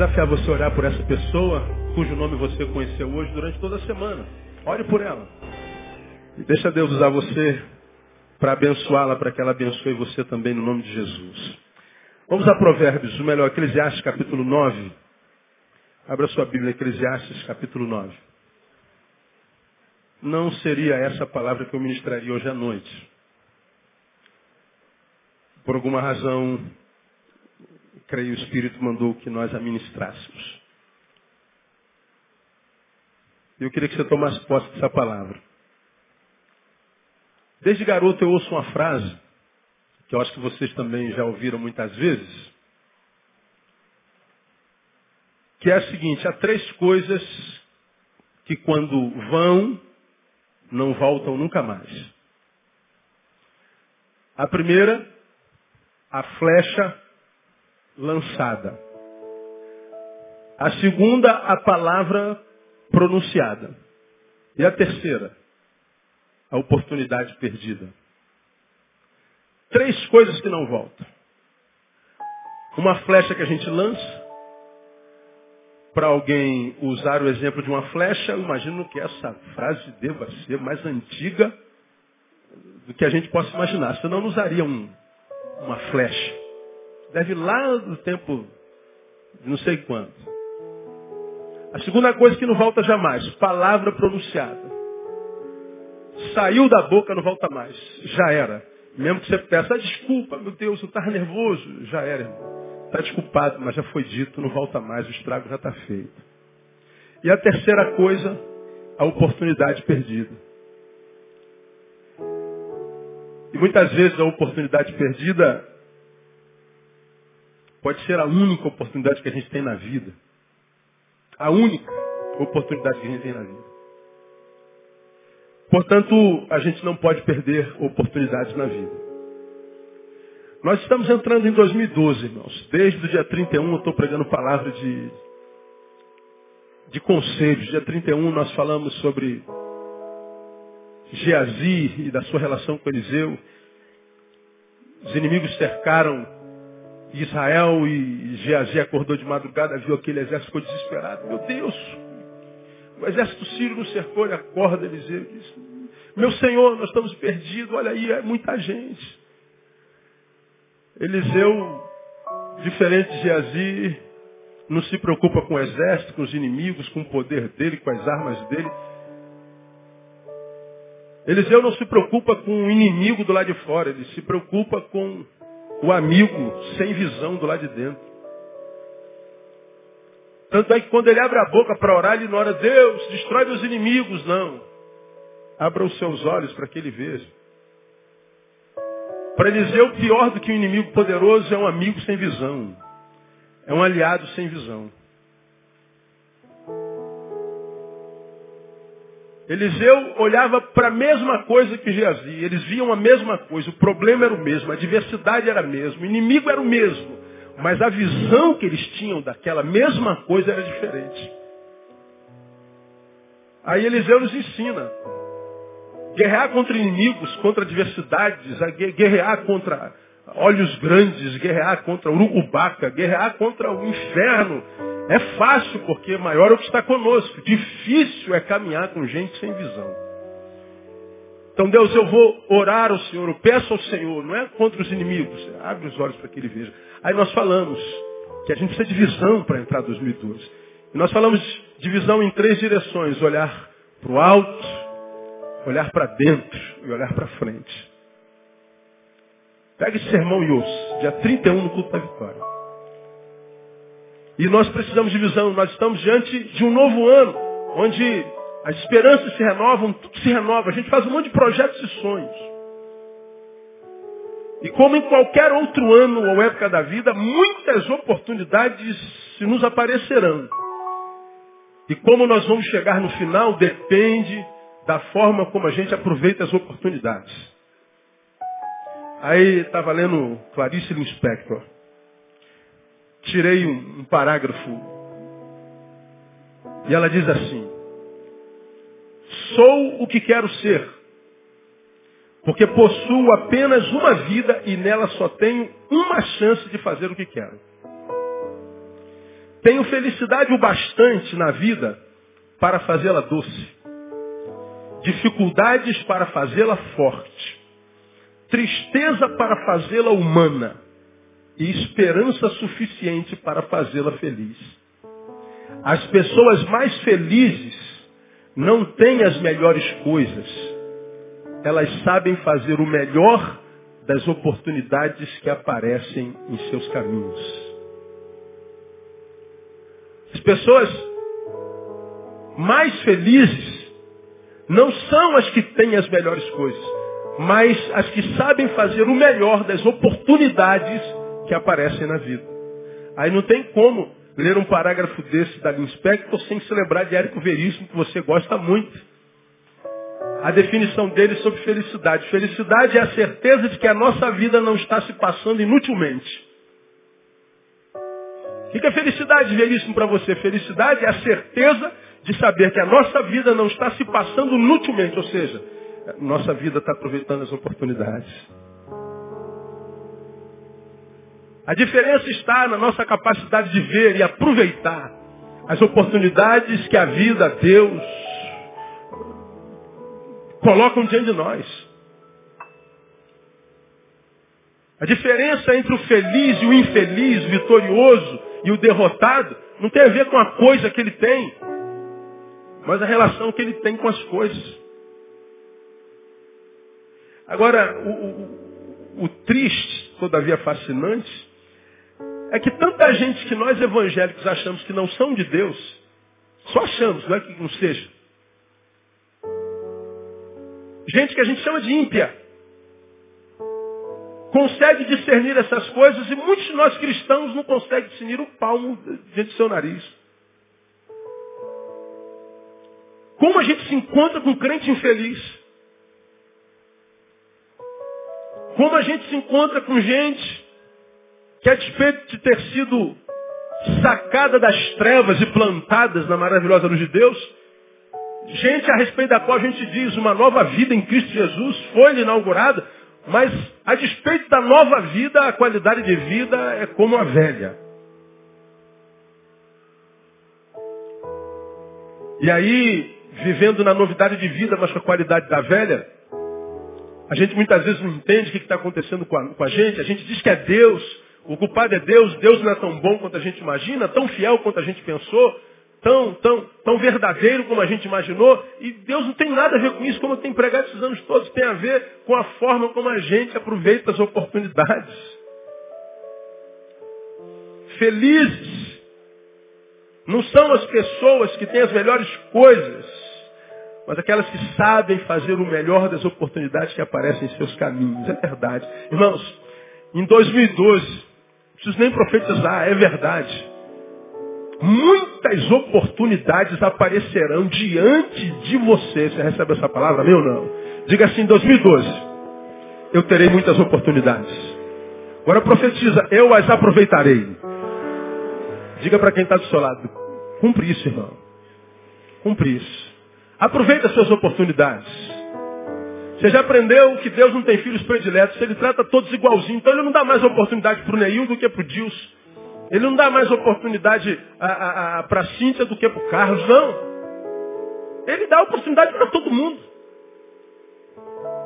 desafiar você a orar por essa pessoa cujo nome você conheceu hoje durante toda a semana. Ore por ela. E deixa Deus usar você para abençoá-la, para que ela abençoe você também no nome de Jesus. Vamos a Provérbios, o melhor, Eclesiastes capítulo 9. Abra sua Bíblia, Eclesiastes capítulo 9. Não seria essa a palavra que eu ministraria hoje à noite. Por alguma razão, creio o Espírito mandou que nós a ministrássemos. Eu queria que você tomasse posse dessa palavra. Desde garoto eu ouço uma frase, que eu acho que vocês também já ouviram muitas vezes, que é a seguinte, há três coisas que quando vão, não voltam nunca mais. A primeira, a flecha lançada. A segunda, a palavra pronunciada. E a terceira, a oportunidade perdida. Três coisas que não voltam. Uma flecha que a gente lança. Para alguém usar o exemplo de uma flecha, eu imagino que essa frase deva ser mais antiga do que a gente possa imaginar. Senão não usaria um, uma flecha. Deve lá do tempo não sei quanto. A segunda coisa que não volta jamais, palavra pronunciada. Saiu da boca, não volta mais. Já era. Mesmo que você peça, ah, desculpa, meu Deus, eu estava nervoso. Já era, irmão. Está desculpado, mas já foi dito, não volta mais, o estrago já está feito. E a terceira coisa, a oportunidade perdida. E muitas vezes a oportunidade perdida pode ser a única oportunidade que a gente tem na vida. A única oportunidade que a gente tem na vida. Portanto, a gente não pode perder oportunidades na vida. Nós estamos entrando em 2012, irmãos. Desde o dia 31 eu estou pregando palavra de, de conselhos. Dia 31 nós falamos sobre Geazi e da sua relação com Eliseu. Os inimigos cercaram Israel e Geazi acordou de madrugada, viu aquele exército, ficou desesperado. Meu Deus, o exército sírio nos cercou, ele acorda, Eliseu diz, meu Senhor, nós estamos perdidos, olha aí, é muita gente. Eliseu, diferente de Geazi, não se preocupa com o exército, com os inimigos, com o poder dele, com as armas dele. Eliseu não se preocupa com o inimigo do lado de fora, ele se preocupa com o amigo sem visão do lado de dentro. Tanto é que quando ele abre a boca para orar, ele não ora, Deus, destrói meus inimigos, não. Abra os seus olhos para que ele veja. Para Eliseu, pior do que um inimigo poderoso é um amigo sem visão. É um aliado sem visão. Eliseu olhava para a mesma coisa que Geazi. Eles viam a mesma coisa. O problema era o mesmo. A diversidade era a mesma. O inimigo era o mesmo. Mas a visão que eles tinham daquela mesma coisa era diferente. Aí Eliseu nos ensina. Guerrear contra inimigos, contra adversidades, guerrear contra olhos grandes, guerrear contra urucubaca, guerrear contra o inferno. É fácil porque maior é o que está conosco. Difícil é caminhar com gente sem visão. Então, Deus, eu vou orar ao Senhor, eu peço ao Senhor, não é contra os inimigos, abre os olhos para que ele veja. Aí nós falamos que a gente precisa de visão para entrar em 2012. E nós falamos de visão em três direções: olhar para o alto, olhar para dentro e olhar para frente. Pega esse sermão e ouça, dia 31 no culto da vitória. E nós precisamos de visão, nós estamos diante de um novo ano, onde as esperanças se renovam, tudo se renova. A gente faz um monte de projetos e sonhos. E como em qualquer outro ano ou época da vida, muitas oportunidades se nos aparecerão. E como nós vamos chegar no final depende da forma como a gente aproveita as oportunidades. Aí estava lendo Clarice Lispector. Tirei um, um parágrafo. E ela diz assim: Sou o que quero ser. Porque possuo apenas uma vida e nela só tenho uma chance de fazer o que quero. Tenho felicidade o bastante na vida para fazê-la doce. Dificuldades para fazê-la forte. Tristeza para fazê-la humana. E esperança suficiente para fazê-la feliz. As pessoas mais felizes não têm as melhores coisas. Elas sabem fazer o melhor das oportunidades que aparecem em seus caminhos. As pessoas mais felizes não são as que têm as melhores coisas, mas as que sabem fazer o melhor das oportunidades que aparecem na vida. Aí não tem como ler um parágrafo desse da Linspector sem se lembrar de Érico Veríssimo, que você gosta muito. A definição dele sobre felicidade. Felicidade é a certeza de que a nossa vida não está se passando inutilmente. O que é felicidade, Veríssimo, para você? Felicidade é a certeza de saber que a nossa vida não está se passando inutilmente, ou seja, nossa vida está aproveitando as oportunidades. A diferença está na nossa capacidade de ver e aproveitar as oportunidades que a vida, Deus, colocam diante de nós. A diferença entre o feliz e o infeliz, o vitorioso e o derrotado, não tem a ver com a coisa que ele tem, mas a relação que ele tem com as coisas. Agora, o, o, o triste, todavia fascinante, é que tanta gente que nós evangélicos achamos que não são de Deus, só achamos, não é que não seja. Gente que a gente chama de ímpia. Consegue discernir essas coisas e muitos de nós cristãos não conseguem discernir o palmo diante do seu nariz. Como a gente se encontra com um crente infeliz? Como a gente se encontra com gente que a despeito de ter sido sacada das trevas e plantadas na maravilhosa luz de Deus, gente a respeito da qual a gente diz uma nova vida em Cristo Jesus foi inaugurada, mas a despeito da nova vida, a qualidade de vida é como a velha. E aí, vivendo na novidade de vida, mas com a qualidade da velha, a gente muitas vezes não entende o que está acontecendo com a, com a, gente. A gente diz que é Deus, o culpado é Deus, Deus não é tão bom quanto a gente imagina, tão fiel quanto a gente pensou, tão, tão, tão verdadeiro como a gente imaginou. E Deus não tem nada a ver com isso, como eu tenho pregado esses anos todos, tem a ver com a forma como a gente aproveita as oportunidades. Felizes não são as pessoas que têm as melhores coisas, mas aquelas que sabem fazer o melhor das oportunidades que aparecem em seus caminhos. É verdade. Irmãos, em 2012, não preciso nem profetizar, é verdade. Muitas oportunidades aparecerão diante de você. Você recebe essa palavra, meu não? Diga assim, 2012, eu terei muitas oportunidades. Agora profetiza, eu as aproveitarei. Diga para quem está do seu lado, cumpre isso, irmão. Cumpre isso. Aproveita as suas oportunidades. Você já aprendeu que Deus não tem filhos prediletos, ele trata todos igualzinho. Então ele não dá mais oportunidade para o Neil do que para o Dilson. Ele não dá mais oportunidade para a Cíntia do que para o Carlos, não. Ele dá oportunidade para todo mundo.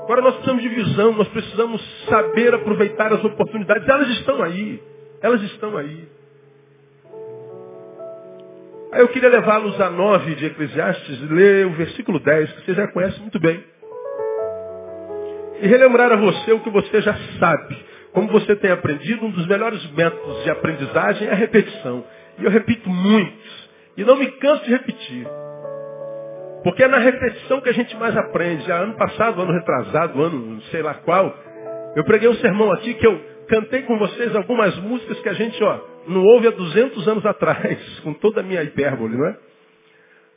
Agora nós precisamos de visão, nós precisamos saber aproveitar as oportunidades. Elas estão aí. Elas estão aí. Aí eu queria levá-los a 9 de Eclesiastes, ler o versículo 10, que você já conhece muito bem. E relembrar a você o que você já sabe. Como você tem aprendido, um dos melhores métodos de aprendizagem é a repetição. E eu repito muito. E não me canso de repetir. Porque é na repetição que a gente mais aprende. Já ano passado, ano retrasado, ano sei lá qual, eu preguei um sermão aqui que eu cantei com vocês algumas músicas que a gente, ó, não ouve há 200 anos atrás, com toda a minha hipérbole, não é?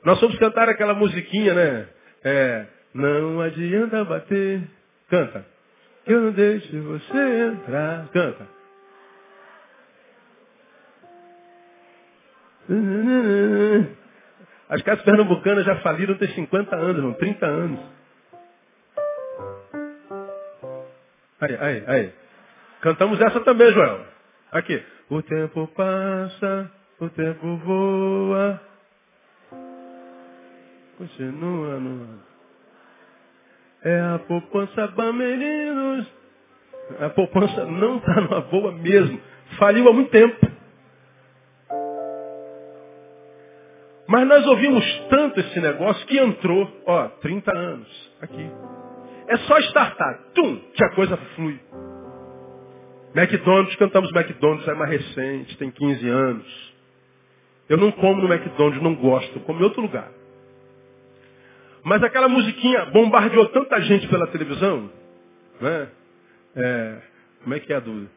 Nós fomos cantar aquela musiquinha, né? É, não adianta bater. Canta. Eu não deixo você entrar. Canta. As casas pernambucanas já faliram tem 50 anos, irmão, 30 anos. Aí, aí, aí. Cantamos essa também, Joel. Aqui. O tempo passa O tempo voa. Continua no É a poupança Bamerinos. A poupança não está numa boa mesmo. Faliu há muito tempo. Mas nós ouvimos tanto esse negócio que entrou, ó, 30 anos aqui. É só startar, tum, que a coisa flui. McDonald's, cantamos McDonald's, é mais recente, tem 15 anos. Eu não como no McDonald's, não gosto, como em outro lugar. Mas aquela musiquinha bombardeou tanta gente pela televisão, né? É, como é que é a dúvida?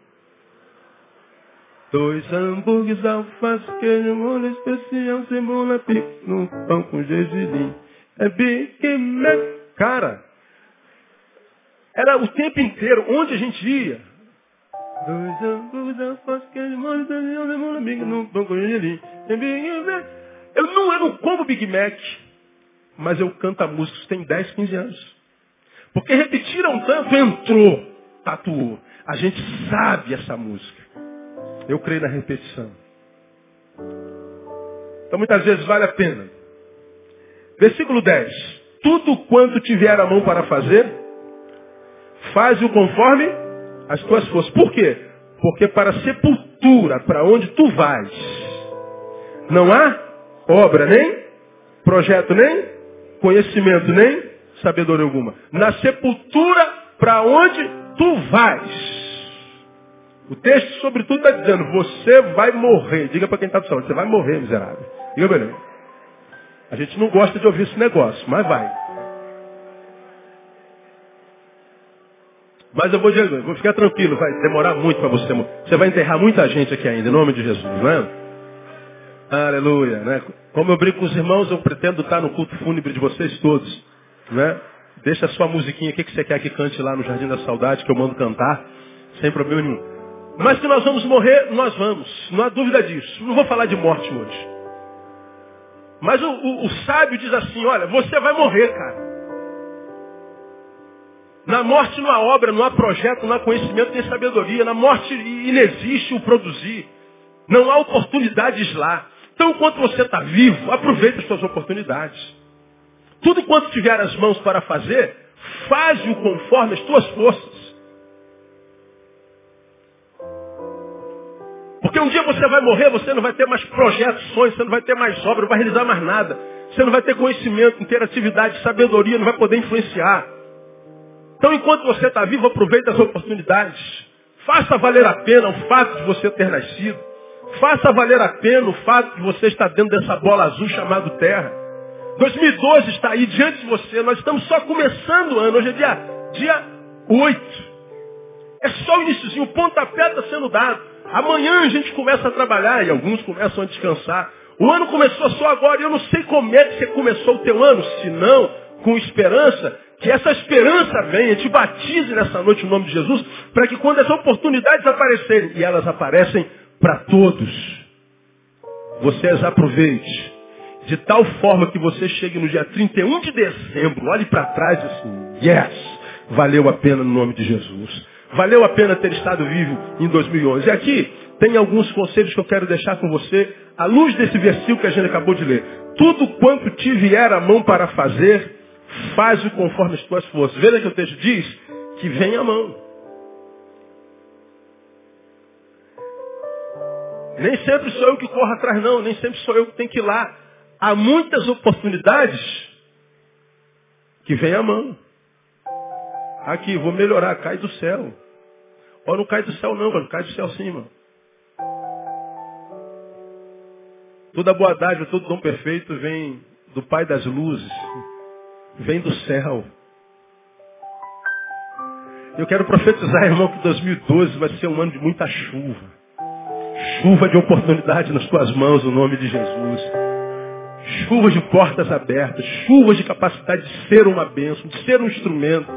Dois hambúrgueres, alface, queijo, molho especial, cebola, pico, no pão com gergelim. É Big Mac. Cara, era o tempo inteiro, onde a gente ia. Dois hambúrgueres, alface, queijo, molho especial, cebola, pico, no pão com gergelim. É Big Mac. Eu não, eu não como Big Mac, mas eu canto a música, tem 10, 15 anos. Porque repetiram tanto, entrou, tatuou. A gente sabe essa música. Eu creio na repetição. Então muitas vezes vale a pena. Versículo 10. Tudo quanto tiver a mão para fazer, faz-o conforme as tuas forças. Por quê? Porque para a sepultura, para onde tu vais, não há obra, nem projeto, nem conhecimento, nem sabedoria alguma. Na sepultura, para onde tu vais. O texto, sobretudo, está dizendo, você vai morrer. Diga para quem está do céu, você vai morrer, miserável. Diga para ele. A gente não gosta de ouvir esse negócio, mas vai. Mas eu vou vou ficar tranquilo, vai demorar muito para você. Você vai enterrar muita gente aqui ainda, em nome de Jesus, não é? Aleluia, né? Como eu brinco com os irmãos, eu pretendo estar no culto fúnebre de vocês todos, né? Deixa a sua musiquinha, o que, que você quer que cante lá no Jardim da Saudade, que eu mando cantar, sem problema nenhum. Mas que nós vamos morrer, nós vamos. Não há dúvida disso. Não vou falar de morte hoje. Mas o, o, o sábio diz assim, olha, você vai morrer, cara. Na morte não há obra, não há projeto, não há conhecimento, nem sabedoria. Na morte inexiste o produzir. Não há oportunidades lá. Então, enquanto você está vivo, aproveite as suas oportunidades. Tudo quanto tiver as mãos para fazer, faz-o conforme as tuas forças. Porque um dia você vai morrer, você não vai ter mais projetos, sonhos, você não vai ter mais obra, não vai realizar mais nada. Você não vai ter conhecimento, interatividade, sabedoria, não vai poder influenciar. Então, enquanto você está vivo, aproveite as oportunidades. Faça valer a pena o fato de você ter nascido. Faça valer a pena o fato de você estar dentro dessa bola azul chamada Terra. 2012 está aí diante de você. Nós estamos só começando o ano. Hoje é dia, dia 8. É só o iníciozinho. O pontapé está sendo dado. Amanhã a gente começa a trabalhar e alguns começam a descansar. O ano começou só agora e eu não sei como é que você começou o teu ano, se não com esperança, que essa esperança venha, te batize nessa noite no nome de Jesus, para que quando as oportunidades aparecerem, e elas aparecem para todos, você as aproveite. De tal forma que você chegue no dia 31 de dezembro, olhe para trás e assim, yes, valeu a pena no nome de Jesus. Valeu a pena ter estado vivo em 2011. E aqui tem alguns conselhos que eu quero deixar com você, à luz desse versículo que a gente acabou de ler. Tudo quanto te vier a mão para fazer, faz-o conforme as tuas forças. Veja que o texto diz que vem a mão. Nem sempre sou eu que corro atrás, não. Nem sempre sou eu que tenho que ir lá. Há muitas oportunidades que vem a mão. Aqui, vou melhorar, cai do céu. Ó, não cai do céu não, mano, cai do céu sim, mano. Toda boa dádiva, todo dom perfeito vem do Pai das luzes. Vem do céu. Eu quero profetizar, irmão, que 2012 vai ser um ano de muita chuva. Chuva de oportunidade nas tuas mãos, no nome de Jesus. Chuva de portas abertas, chuva de capacidade de ser uma bênção, de ser um instrumento.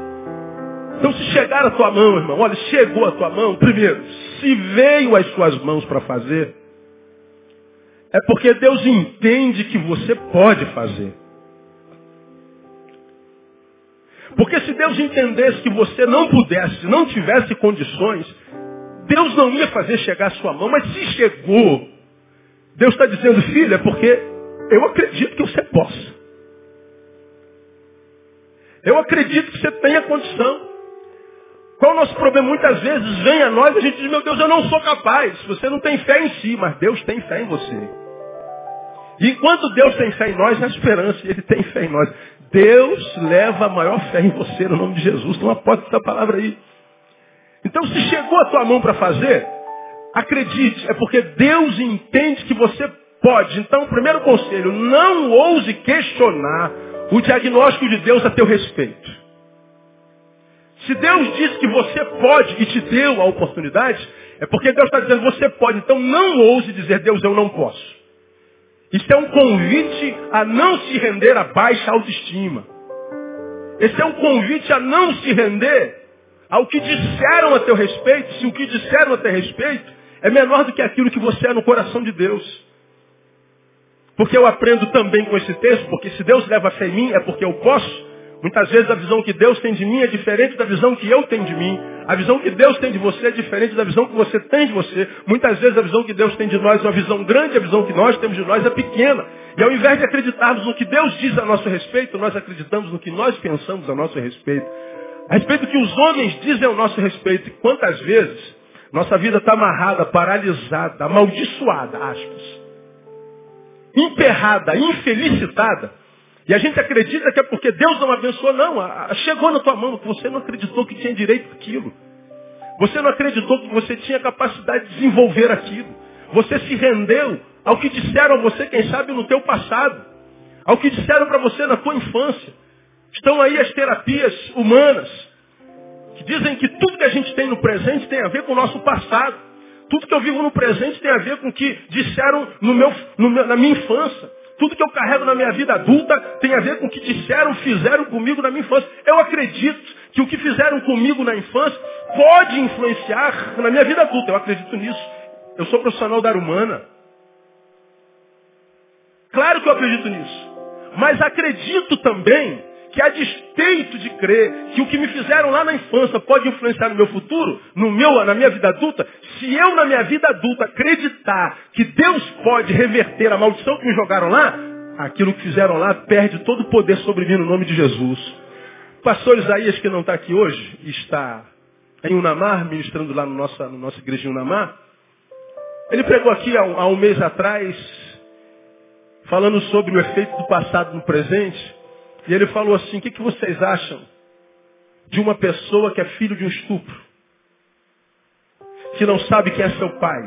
Então se chegar a tua mão, irmão, olha, chegou a tua mão, primeiro, se veio às suas mãos para fazer, é porque Deus entende que você pode fazer. Porque se Deus entendesse que você não pudesse, não tivesse condições, Deus não ia fazer chegar a sua mão, mas se chegou, Deus está dizendo, filho, é porque eu acredito que você possa. Eu acredito que você tenha condição. Qual o nosso problema? Muitas vezes vem a nós e a gente diz, meu Deus, eu não sou capaz. Você não tem fé em si, mas Deus tem fé em você. E enquanto Deus tem fé em nós, há esperança, e Ele tem fé em nós. Deus leva a maior fé em você, no nome de Jesus. Toma posse dessa palavra aí. Então, se chegou a tua mão para fazer, acredite, é porque Deus entende que você pode. Então, o primeiro conselho, não ouse questionar o diagnóstico de Deus a teu respeito. Se Deus disse que você pode e te deu a oportunidade, é porque Deus está dizendo você pode. Então não ouse dizer Deus eu não posso. Isso é um convite a não se render a baixa autoestima. Esse é um convite a não se render ao que disseram a teu respeito, se o que disseram a teu respeito é menor do que aquilo que você é no coração de Deus. Porque eu aprendo também com esse texto, porque se Deus leva fé em mim, é porque eu posso. Muitas vezes a visão que Deus tem de mim é diferente da visão que eu tenho de mim. A visão que Deus tem de você é diferente da visão que você tem de você. Muitas vezes a visão que Deus tem de nós é uma visão grande, a visão que nós temos de nós é pequena. E ao invés de acreditarmos no que Deus diz a nosso respeito, nós acreditamos no que nós pensamos a nosso respeito. A respeito do que os homens dizem ao nosso respeito. E quantas vezes nossa vida está amarrada, paralisada, amaldiçoada, aspas. Emperrada, infelicitada e a gente acredita que é porque Deus não abençoou. Não, chegou na tua mão, você não acreditou que tinha direito àquilo. Você não acreditou que você tinha capacidade de desenvolver aquilo. Você se rendeu ao que disseram a você, quem sabe, no teu passado. Ao que disseram para você na tua infância. Estão aí as terapias humanas, que dizem que tudo que a gente tem no presente tem a ver com o nosso passado. Tudo que eu vivo no presente tem a ver com o que disseram no meu, no meu, na minha infância. Tudo que eu carrego na minha vida adulta tem a ver com o que disseram, fizeram comigo na minha infância. Eu acredito que o que fizeram comigo na infância pode influenciar na minha vida adulta. Eu acredito nisso. Eu sou profissional da área humana. Claro que eu acredito nisso. Mas acredito também que a despeito de crer que o que me fizeram lá na infância pode influenciar no meu futuro, no meu, na minha vida adulta, se eu na minha vida adulta acreditar que Deus pode reverter a maldição que me jogaram lá, aquilo que fizeram lá perde todo o poder sobre mim no nome de Jesus. O pastor Isaías, que não está aqui hoje, está em Unamar, ministrando lá no nossa, no nossa igreja Unamar. Ele pregou aqui há há um mês atrás, falando sobre o efeito do passado no presente. E ele falou assim, o que, que vocês acham de uma pessoa que é filho de um estupro? Que não sabe quem é seu pai?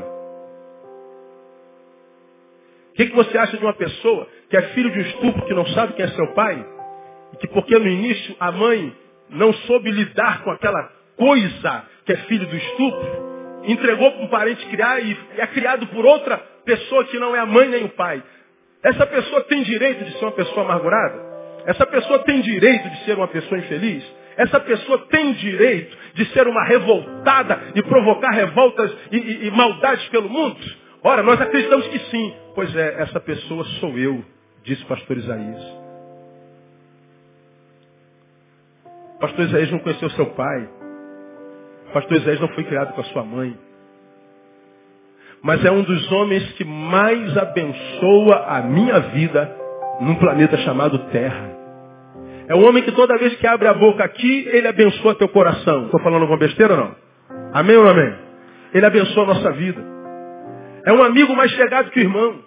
O que, que você acha de uma pessoa que é filho de um estupro, que não sabe quem é seu pai? E que porque no início a mãe não soube lidar com aquela coisa que é filho do estupro, entregou para um parente criar e é criado por outra pessoa que não é a mãe nem o pai. Essa pessoa tem direito de ser uma pessoa amargurada? Essa pessoa tem direito de ser uma pessoa infeliz? Essa pessoa tem direito de ser uma revoltada e provocar revoltas e, e, e maldades pelo mundo? Ora, nós acreditamos que sim. Pois é, essa pessoa sou eu, disse o pastor Isaías. O pastor Isaías não conheceu seu pai. O pastor Isaías não foi criado com a sua mãe. Mas é um dos homens que mais abençoa a minha vida num planeta chamado Terra. É um homem que toda vez que abre a boca aqui, ele abençoa teu coração. Estou falando alguma besteira ou não? Amém ou não amém? Ele abençoa a nossa vida. É um amigo mais chegado que o irmão.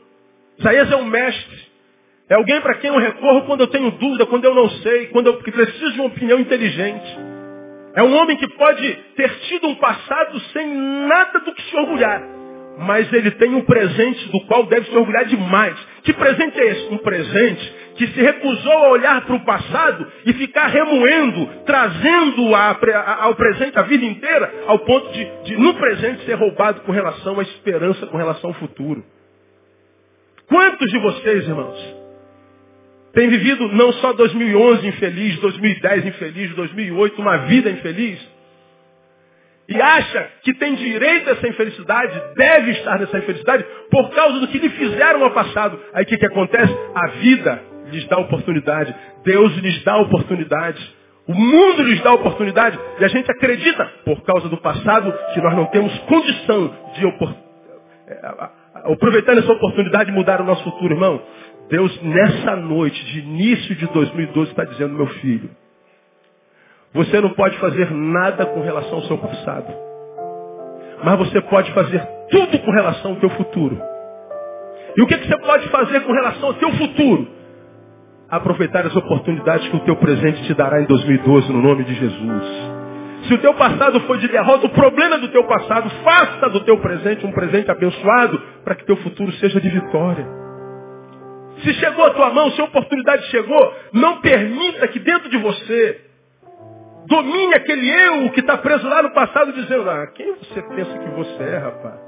Isaías é um mestre. É alguém para quem eu recorro quando eu tenho dúvida, quando eu não sei, quando eu preciso de uma opinião inteligente. É um homem que pode ter tido um passado sem nada do que se orgulhar. Mas ele tem um presente do qual deve se orgulhar demais. Que presente é esse? Um presente que se recusou a olhar para o passado e ficar remoendo, trazendo a, a, ao presente a vida inteira, ao ponto de, de, no presente, ser roubado com relação à esperança, com relação ao futuro. Quantos de vocês, irmãos, têm vivido não só 2011 infeliz, 2010 infeliz, 2008, uma vida infeliz, e acha que tem direito a essa infelicidade, deve estar nessa infelicidade, por causa do que lhe fizeram no passado. Aí o que, que acontece? A vida lhes dá oportunidade. Deus lhes dá oportunidade. O mundo lhes dá oportunidade. E a gente acredita, por causa do passado, que nós não temos condição de opor... É, aproveitando essa oportunidade de mudar o nosso futuro, irmão. Deus, nessa noite de início de 2012, está dizendo, meu filho, você não pode fazer nada com relação ao seu passado. Mas você pode fazer tudo com relação ao teu futuro. E o que, que você pode fazer com relação ao teu futuro? Aproveitar as oportunidades que o teu presente te dará em 2012, no nome de Jesus. Se o teu passado foi de derrota, o problema do teu passado, faça do teu presente um presente abençoado para que teu futuro seja de vitória. Se chegou a tua mão, se a oportunidade chegou, não permita que dentro de você domine aquele eu que está preso lá no passado dizendo, ah, quem você pensa que você é, rapaz?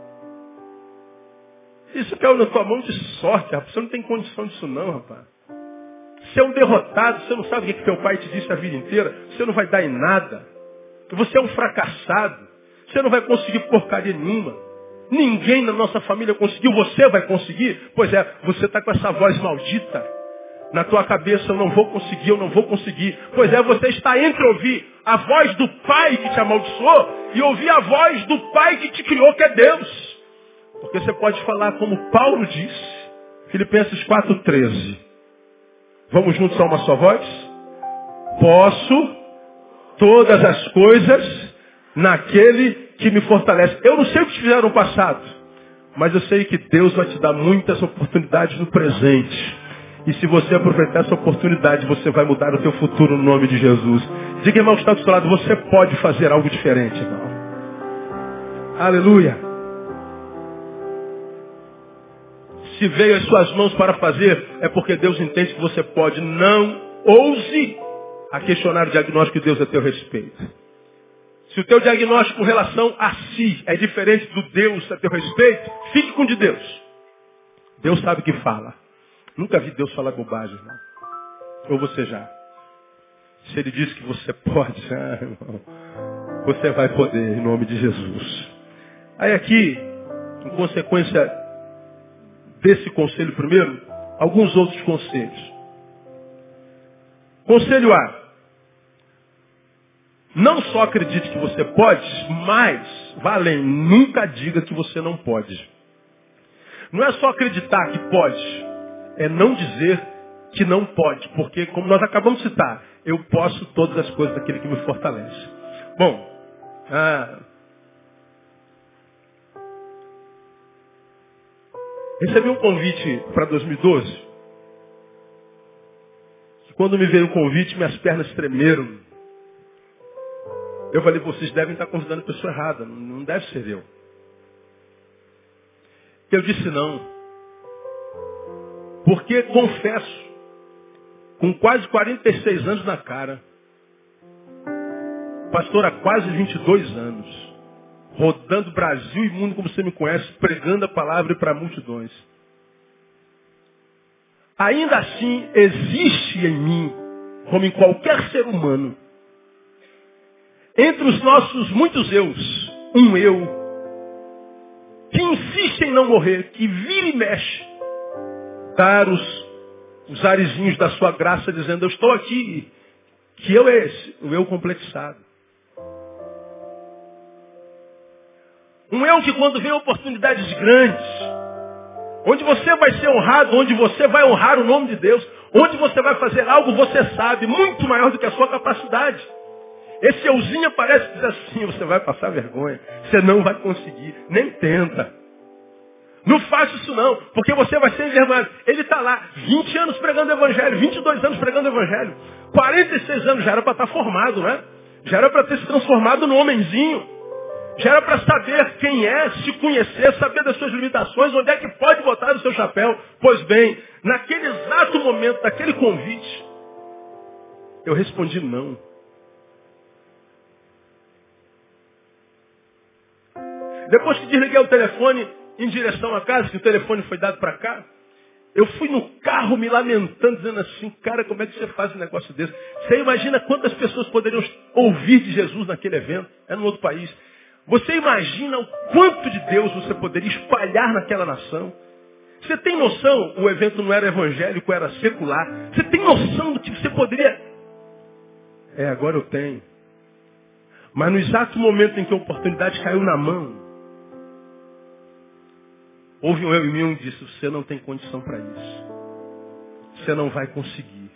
Isso caiu na tua mão de sorte, rapaz. Você não tem condição disso não, rapaz. Você é um derrotado, você não sabe o que teu pai te disse a vida inteira. Você não vai dar em nada. Você é um fracassado. Você não vai conseguir porcaria nenhuma. Ninguém na nossa família conseguiu, você vai conseguir? Pois é, você está com essa voz maldita. Na tua cabeça, eu não vou conseguir, eu não vou conseguir. Pois é, você está entre ouvir a voz do pai que te amaldiçoou e ouvir a voz do pai que te criou, que é Deus. Porque você pode falar como Paulo disse, Filipenses 4,13. Vamos juntos a uma só voz? Posso todas as coisas naquele que me fortalece. Eu não sei o que te fizeram no passado, mas eu sei que Deus vai te dar muitas oportunidades no presente. E se você aproveitar essa oportunidade, você vai mudar o teu futuro no nome de Jesus. Diga, irmão, que está do seu lado, você pode fazer algo diferente, irmão. Aleluia. Se veio às suas mãos para fazer, é porque Deus entende que você pode. Não ouse a questionar o diagnóstico de Deus a teu respeito. Se o teu diagnóstico com relação a si é diferente do Deus a teu respeito, fique com o de Deus. Deus sabe o que fala. Nunca vi Deus falar bobagem, irmão. Ou você já? Se ele diz que você pode, ah, irmão, você vai poder, em nome de Jesus. Aí aqui, em consequência desse conselho primeiro, alguns outros conselhos. Conselho A. Não só acredite que você pode, mas, vá além, nunca diga que você não pode. Não é só acreditar que pode, é não dizer que não pode, porque como nós acabamos de citar, eu posso todas as coisas daquele que me fortalece. Bom, ah, recebi um convite para 2012. Quando me veio o convite, minhas pernas tremeram. Eu falei, vocês devem estar convidando a pessoa errada, não deve ser eu. Eu disse não. Porque confesso, com quase 46 anos na cara, pastor há quase 22 anos, rodando Brasil e mundo como você me conhece, pregando a palavra para multidões. Ainda assim existe em mim, como em qualquer ser humano, entre os nossos muitos eus, um eu que insiste em não morrer, que vira e mexe, dar os, os da sua graça, dizendo, eu estou aqui, que eu é esse, o eu complexado. Um eu que quando vê oportunidades grandes, onde você vai ser honrado, onde você vai honrar o nome de Deus, onde você vai fazer algo, você sabe, muito maior do que a sua capacidade. Esse euzinho aparece e diz assim, você vai passar vergonha. Você não vai conseguir. Nem tenta. Não faça isso não, porque você vai ser envergonhado. Ele está lá, 20 anos pregando o evangelho, 22 anos pregando o evangelho. 46 anos já era para estar tá formado, né? Já era para ter se transformado no homenzinho. Já era para saber quem é, se conhecer, saber das suas limitações, onde é que pode botar o seu chapéu. Pois bem, naquele exato momento, daquele convite, eu respondi não. Depois que desliguei o telefone em direção à casa, que o telefone foi dado para cá, eu fui no carro me lamentando, dizendo assim, cara, como é que você faz um negócio desse? Você imagina quantas pessoas poderiam ouvir de Jesus naquele evento? É no outro país. Você imagina o quanto de Deus você poderia espalhar naquela nação? Você tem noção, o evento não era evangélico, era secular. Você tem noção do que você poderia. É, agora eu tenho. Mas no exato momento em que a oportunidade caiu na mão, Houve um eu em mim um disse, você não tem condição para isso. Você não vai conseguir.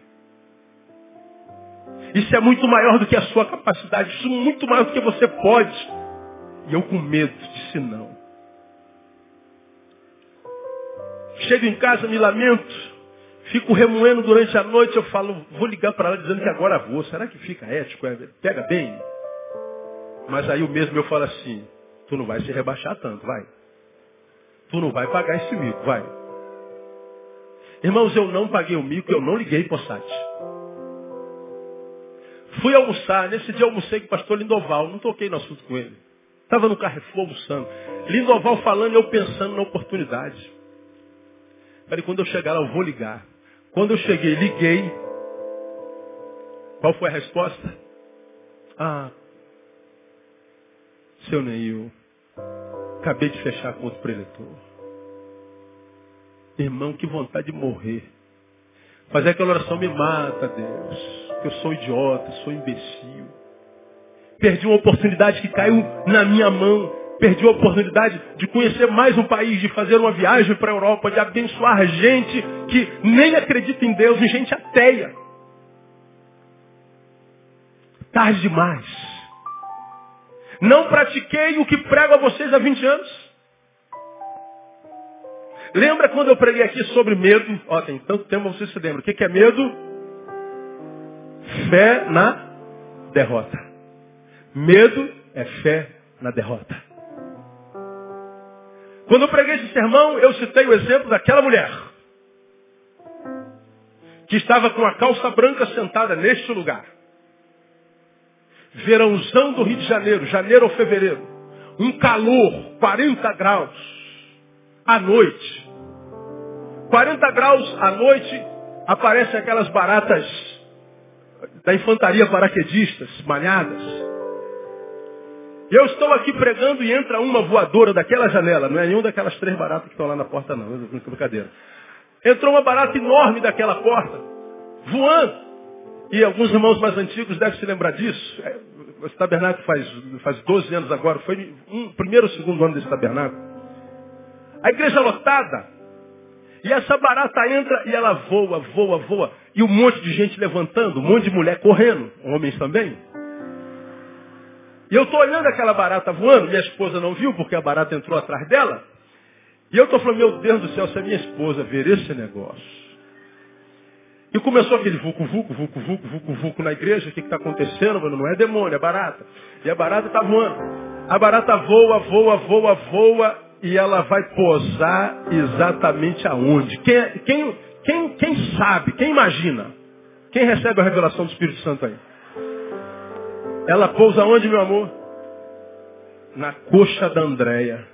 Isso é muito maior do que a sua capacidade. Isso é muito maior do que você pode. E eu com medo disse não. Chego em casa, me lamento. Fico remoendo durante a noite. Eu falo, vou ligar para ela dizendo que agora vou. Será que fica ético? É, pega bem? Mas aí o mesmo eu falo assim, tu não vai se rebaixar tanto, vai. Tu não vai pagar esse mico, vai. Irmãos, eu não paguei o mico, eu não liguei para o site. Fui almoçar, nesse dia almocei com o pastor Lindoval, não toquei no assunto com ele. Estava no Carrefour almoçando. Lindoval falando e eu pensando na oportunidade. Falei, quando eu chegar lá, eu vou ligar. Quando eu cheguei, liguei. Qual foi a resposta? Ah, seu Neil, acabei de fechar a conta para eleitor. Irmão, que vontade de morrer. Fazer aquela oração me mata, Deus. Eu sou idiota, sou imbecil. Perdi uma oportunidade que caiu na minha mão. Perdi a oportunidade de conhecer mais um país, de fazer uma viagem para a Europa, de abençoar gente que nem acredita em Deus, e gente ateia. Tarde demais. Não pratiquei o que prego a vocês há 20 anos. Lembra quando eu preguei aqui sobre medo? Ó, tem tanto tempo, você se lembra. O que é medo? Fé na derrota. Medo é fé na derrota. Quando eu preguei esse sermão, eu citei o exemplo daquela mulher que estava com a calça branca sentada neste lugar. Verãozão do Rio de Janeiro, janeiro ou fevereiro. Um calor, 40 graus. À noite. 40 graus à noite, aparecem aquelas baratas da infantaria paraquedistas, malhadas. Eu estou aqui pregando e entra uma voadora daquela janela. Não é nenhuma daquelas três baratas que estão lá na porta, não. Não é brincadeira. Entrou uma barata enorme daquela porta, voando. E alguns irmãos mais antigos devem se lembrar disso. É, esse tabernáculo faz, faz 12 anos agora. Foi um primeiro ou segundo ano desse tabernáculo. A igreja lotada. E essa barata entra e ela voa, voa, voa. E um monte de gente levantando, um monte de mulher correndo. Homens também. E eu estou olhando aquela barata voando, minha esposa não viu porque a barata entrou atrás dela. E eu estou falando, meu Deus do céu, se a minha esposa ver esse negócio. E começou aquele vucu, vucu, vucu, vucu, vucu, vucu na igreja. O que está acontecendo, mano? Não é demônio, é barata. E a barata está voando. A barata voa, voa, voa, voa. E ela vai posar exatamente aonde? Quem, quem, quem, quem sabe? Quem imagina? Quem recebe a revelação do Espírito Santo aí? Ela pousa onde, meu amor? Na coxa da Andréia,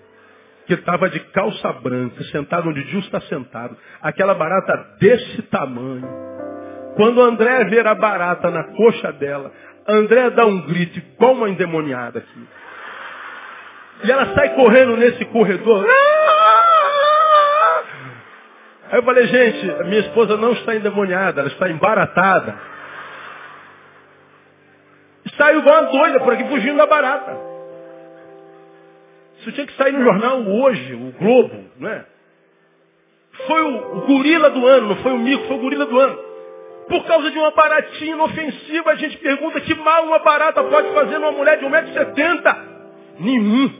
que estava de calça branca, sentada onde Deus está sentado. Aquela barata desse tamanho. Quando André ver a barata na coxa dela, André dá um grito igual uma endemoniada aqui. E ela sai correndo nesse corredor. Aí eu falei, gente, minha esposa não está endemoniada, ela está embaratada. Saiu igual uma doida por aqui, fugindo da barata. Isso tinha que sair no jornal hoje, o Globo, não é? Foi o, o gorila do ano, não foi o mico, foi o gorila do ano. Por causa de uma baratinha inofensiva, a gente pergunta que mal uma barata pode fazer numa mulher de 1,70m. Nenhum.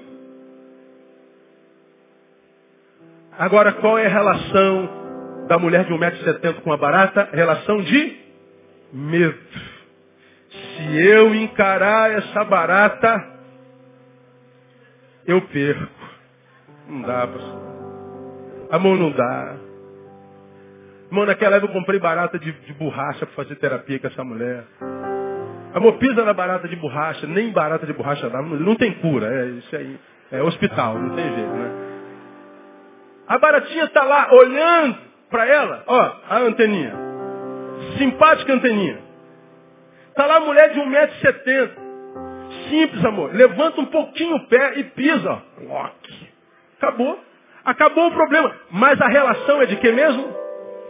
Agora, qual é a relação da mulher de 1,70m com a barata? Relação de medo. Se eu encarar essa barata, eu perco. Não dá, pastor. Amor, não dá. Irmão, naquela época eu comprei barata de, de borracha para fazer terapia com essa mulher. Amor, pisa na barata de borracha, nem barata de borracha dá, não, não tem cura, é isso aí. É hospital, não tem jeito, né? A baratinha está lá olhando para ela, ó, a anteninha. Simpática anteninha. Está lá a mulher de 1,70m. Simples, amor. Levanta um pouquinho o pé e pisa. Lock. Acabou. Acabou o problema. Mas a relação é de que mesmo?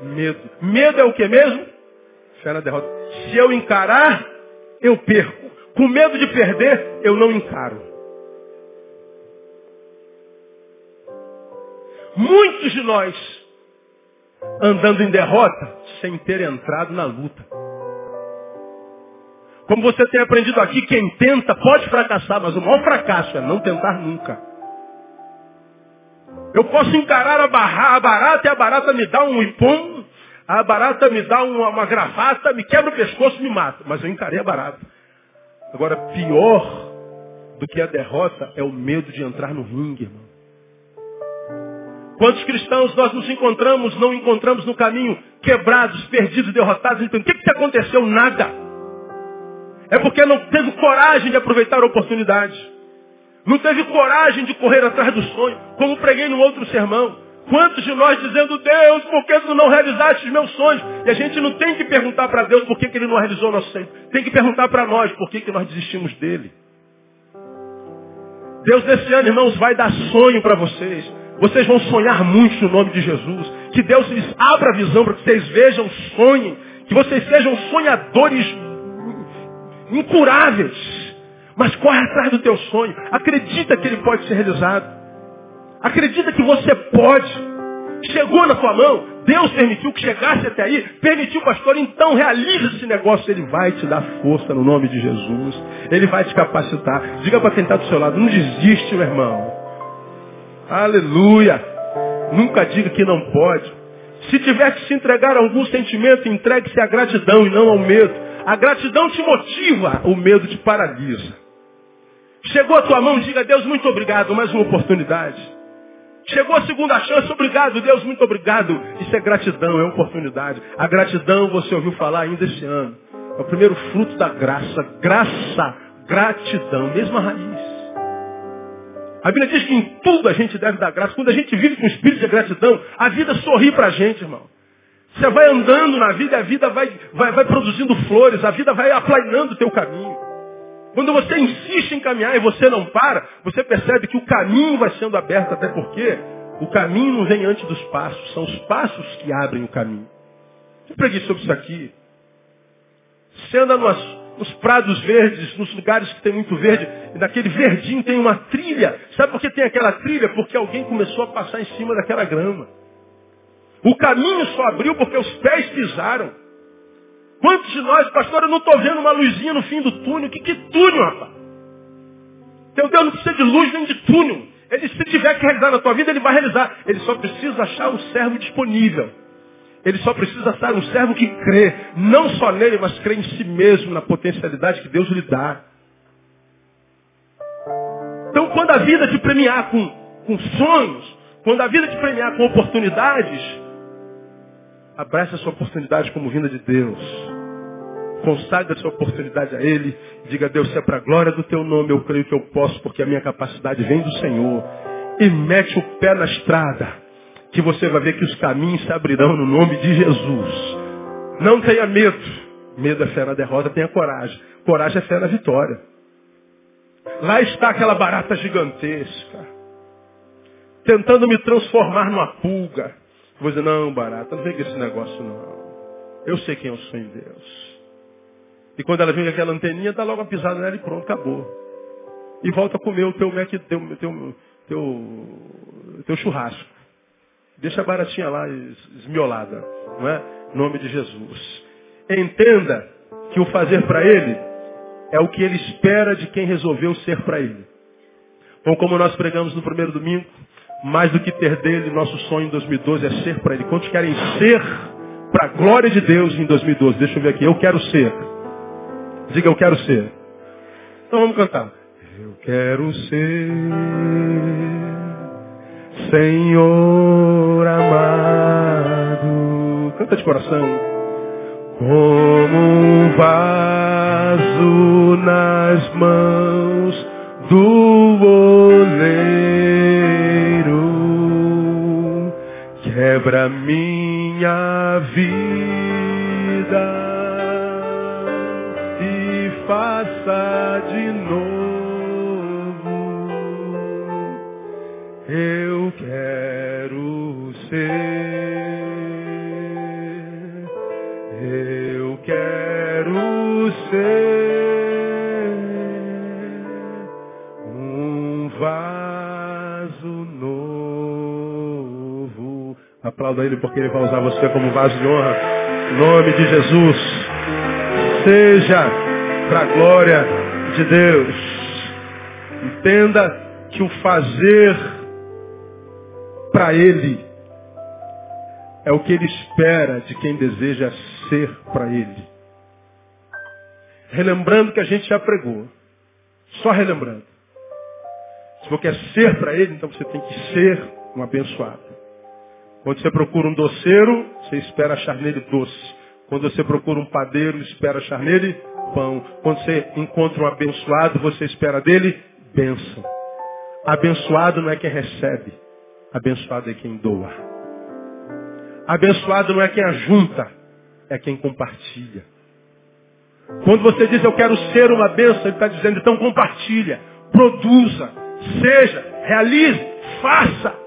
Medo. Medo é o que mesmo? Fé na derrota. Se eu encarar, eu perco. Com medo de perder, eu não encaro. Muitos de nós andando em derrota sem ter entrado na luta. Como você tem aprendido aqui, quem tenta pode fracassar, mas o maior fracasso é não tentar nunca. Eu posso encarar a, barra, a barata e a barata me dá um ipom, a barata me dá uma, uma gravata, me quebra o pescoço me mata. Mas eu encarei a barata. Agora, pior do que a derrota é o medo de entrar no ringue, irmão. Quantos cristãos nós nos encontramos, não encontramos no caminho, quebrados, perdidos, derrotados, então o que, que aconteceu? Nada. É porque não teve coragem de aproveitar a oportunidade. Não teve coragem de correr atrás do sonho, como preguei no outro sermão. Quantos de nós dizendo, Deus, por que tu não realizaste os meus sonhos? E a gente não tem que perguntar para Deus por que, que ele não realizou o nosso sonho. Tem que perguntar para nós por que, que nós desistimos dele. Deus nesse ano, irmãos, vai dar sonho para vocês. Vocês vão sonhar muito no nome de Jesus. Que Deus lhes abra a visão para que vocês vejam, sonhem. Que vocês sejam sonhadores incuráveis. Mas corre atrás do teu sonho. Acredita que ele pode ser realizado. Acredita que você pode. Chegou na tua mão, Deus permitiu que chegasse até aí, permitiu, pastor, então realize esse negócio, ele vai te dar força no nome de Jesus. Ele vai te capacitar. Diga para quem está do seu lado, não desiste, meu irmão. Aleluia. Nunca diga que não pode. Se tiver que se entregar a algum sentimento, entregue-se à gratidão e não ao medo. A gratidão te motiva, o medo te paralisa. Chegou a tua mão, diga, Deus, muito obrigado, mais uma oportunidade. Chegou a segunda chance, obrigado, Deus, muito obrigado. Isso é gratidão, é oportunidade. A gratidão você ouviu falar ainda esse ano. É o primeiro fruto da graça. Graça, gratidão, mesma raiz. A Bíblia diz que em tudo a gente deve dar graça. Quando a gente vive com espírito de gratidão, a vida sorri para a gente, irmão. Você vai andando na vida, a vida vai, vai, vai produzindo flores, a vida vai aplainando o teu caminho. Quando você insiste em caminhar e você não para, você percebe que o caminho vai sendo aberto, até porque o caminho não vem antes dos passos, são os passos que abrem o caminho. Eu preguei sobre isso aqui. Você anda nos prados verdes, nos lugares que tem muito verde, e naquele verdinho tem uma trilha. Sabe por que tem aquela trilha? Porque alguém começou a passar em cima daquela grama. O caminho só abriu porque os pés pisaram. Quantos de nós, pastor, eu não estou vendo uma luzinha no fim do túnel? Que, que túnel, rapaz? Teu Deus não precisa de luz nem de túnel. Ele, se tiver que realizar na tua vida, ele vai realizar. Ele só precisa achar um servo disponível. Ele só precisa achar um servo que crê, não só nele, mas crê em si mesmo, na potencialidade que Deus lhe dá. Então, quando a vida te premiar com, com sonhos, quando a vida te premiar com oportunidades, Abrace essa oportunidade como vinda de Deus. Consagre essa oportunidade a Ele. Diga, Deus, se é para a glória do Teu nome, eu creio que eu posso, porque a minha capacidade vem do Senhor. E mete o pé na estrada, que você vai ver que os caminhos se abrirão no nome de Jesus. Não tenha medo. Medo é fé na derrota, tenha coragem. Coragem é fé na vitória. Lá está aquela barata gigantesca, tentando me transformar numa pulga. Vou dizer, não, barata, não vem com esse negócio não. Eu sei quem eu sou em Deus. E quando ela vem com aquela anteninha, dá logo uma pisada nela e pronto, acabou. E volta a comer o teu, teu, teu, teu, teu churrasco. Deixa a baratinha lá esmiolada. Não é? Em nome de Jesus. Entenda que o fazer para ele é o que ele espera de quem resolveu ser para ele. Bom, como nós pregamos no primeiro domingo, mais do que ter dele, nosso sonho em 2012 é ser para ele. Quantos querem ser para a glória de Deus em 2012? Deixa eu ver aqui. Eu quero ser. Diga, eu quero ser. Então vamos cantar. Eu quero ser, Senhor amado. Canta de coração. Como um vaso nas mãos do vida e faça de novo. Eu quero ser, eu quero ser Aplauda ele porque ele vai usar você como vaso de honra. Em nome de Jesus. Seja para a glória de Deus. Entenda que o fazer para Ele é o que Ele espera de quem deseja ser para Ele. Relembrando que a gente já pregou. Só relembrando. Se você quer ser para Ele, então você tem que ser um abençoado. Quando você procura um doceiro, você espera achar nele doce. Quando você procura um padeiro, espera achar nele pão. Quando você encontra um abençoado, você espera dele bênção. Abençoado não é quem recebe. Abençoado é quem doa. Abençoado não é quem ajunta, é quem compartilha. Quando você diz eu quero ser uma bênção, ele está dizendo então compartilha, produza, seja, realize, faça.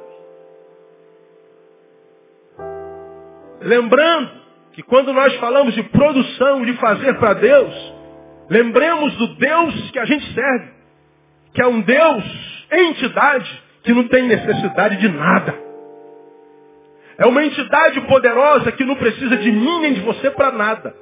Lembrando que quando nós falamos de produção, de fazer para Deus, lembremos do Deus que a gente serve, que é um Deus, entidade, que não tem necessidade de nada. É uma entidade poderosa que não precisa de mim nem de você para nada.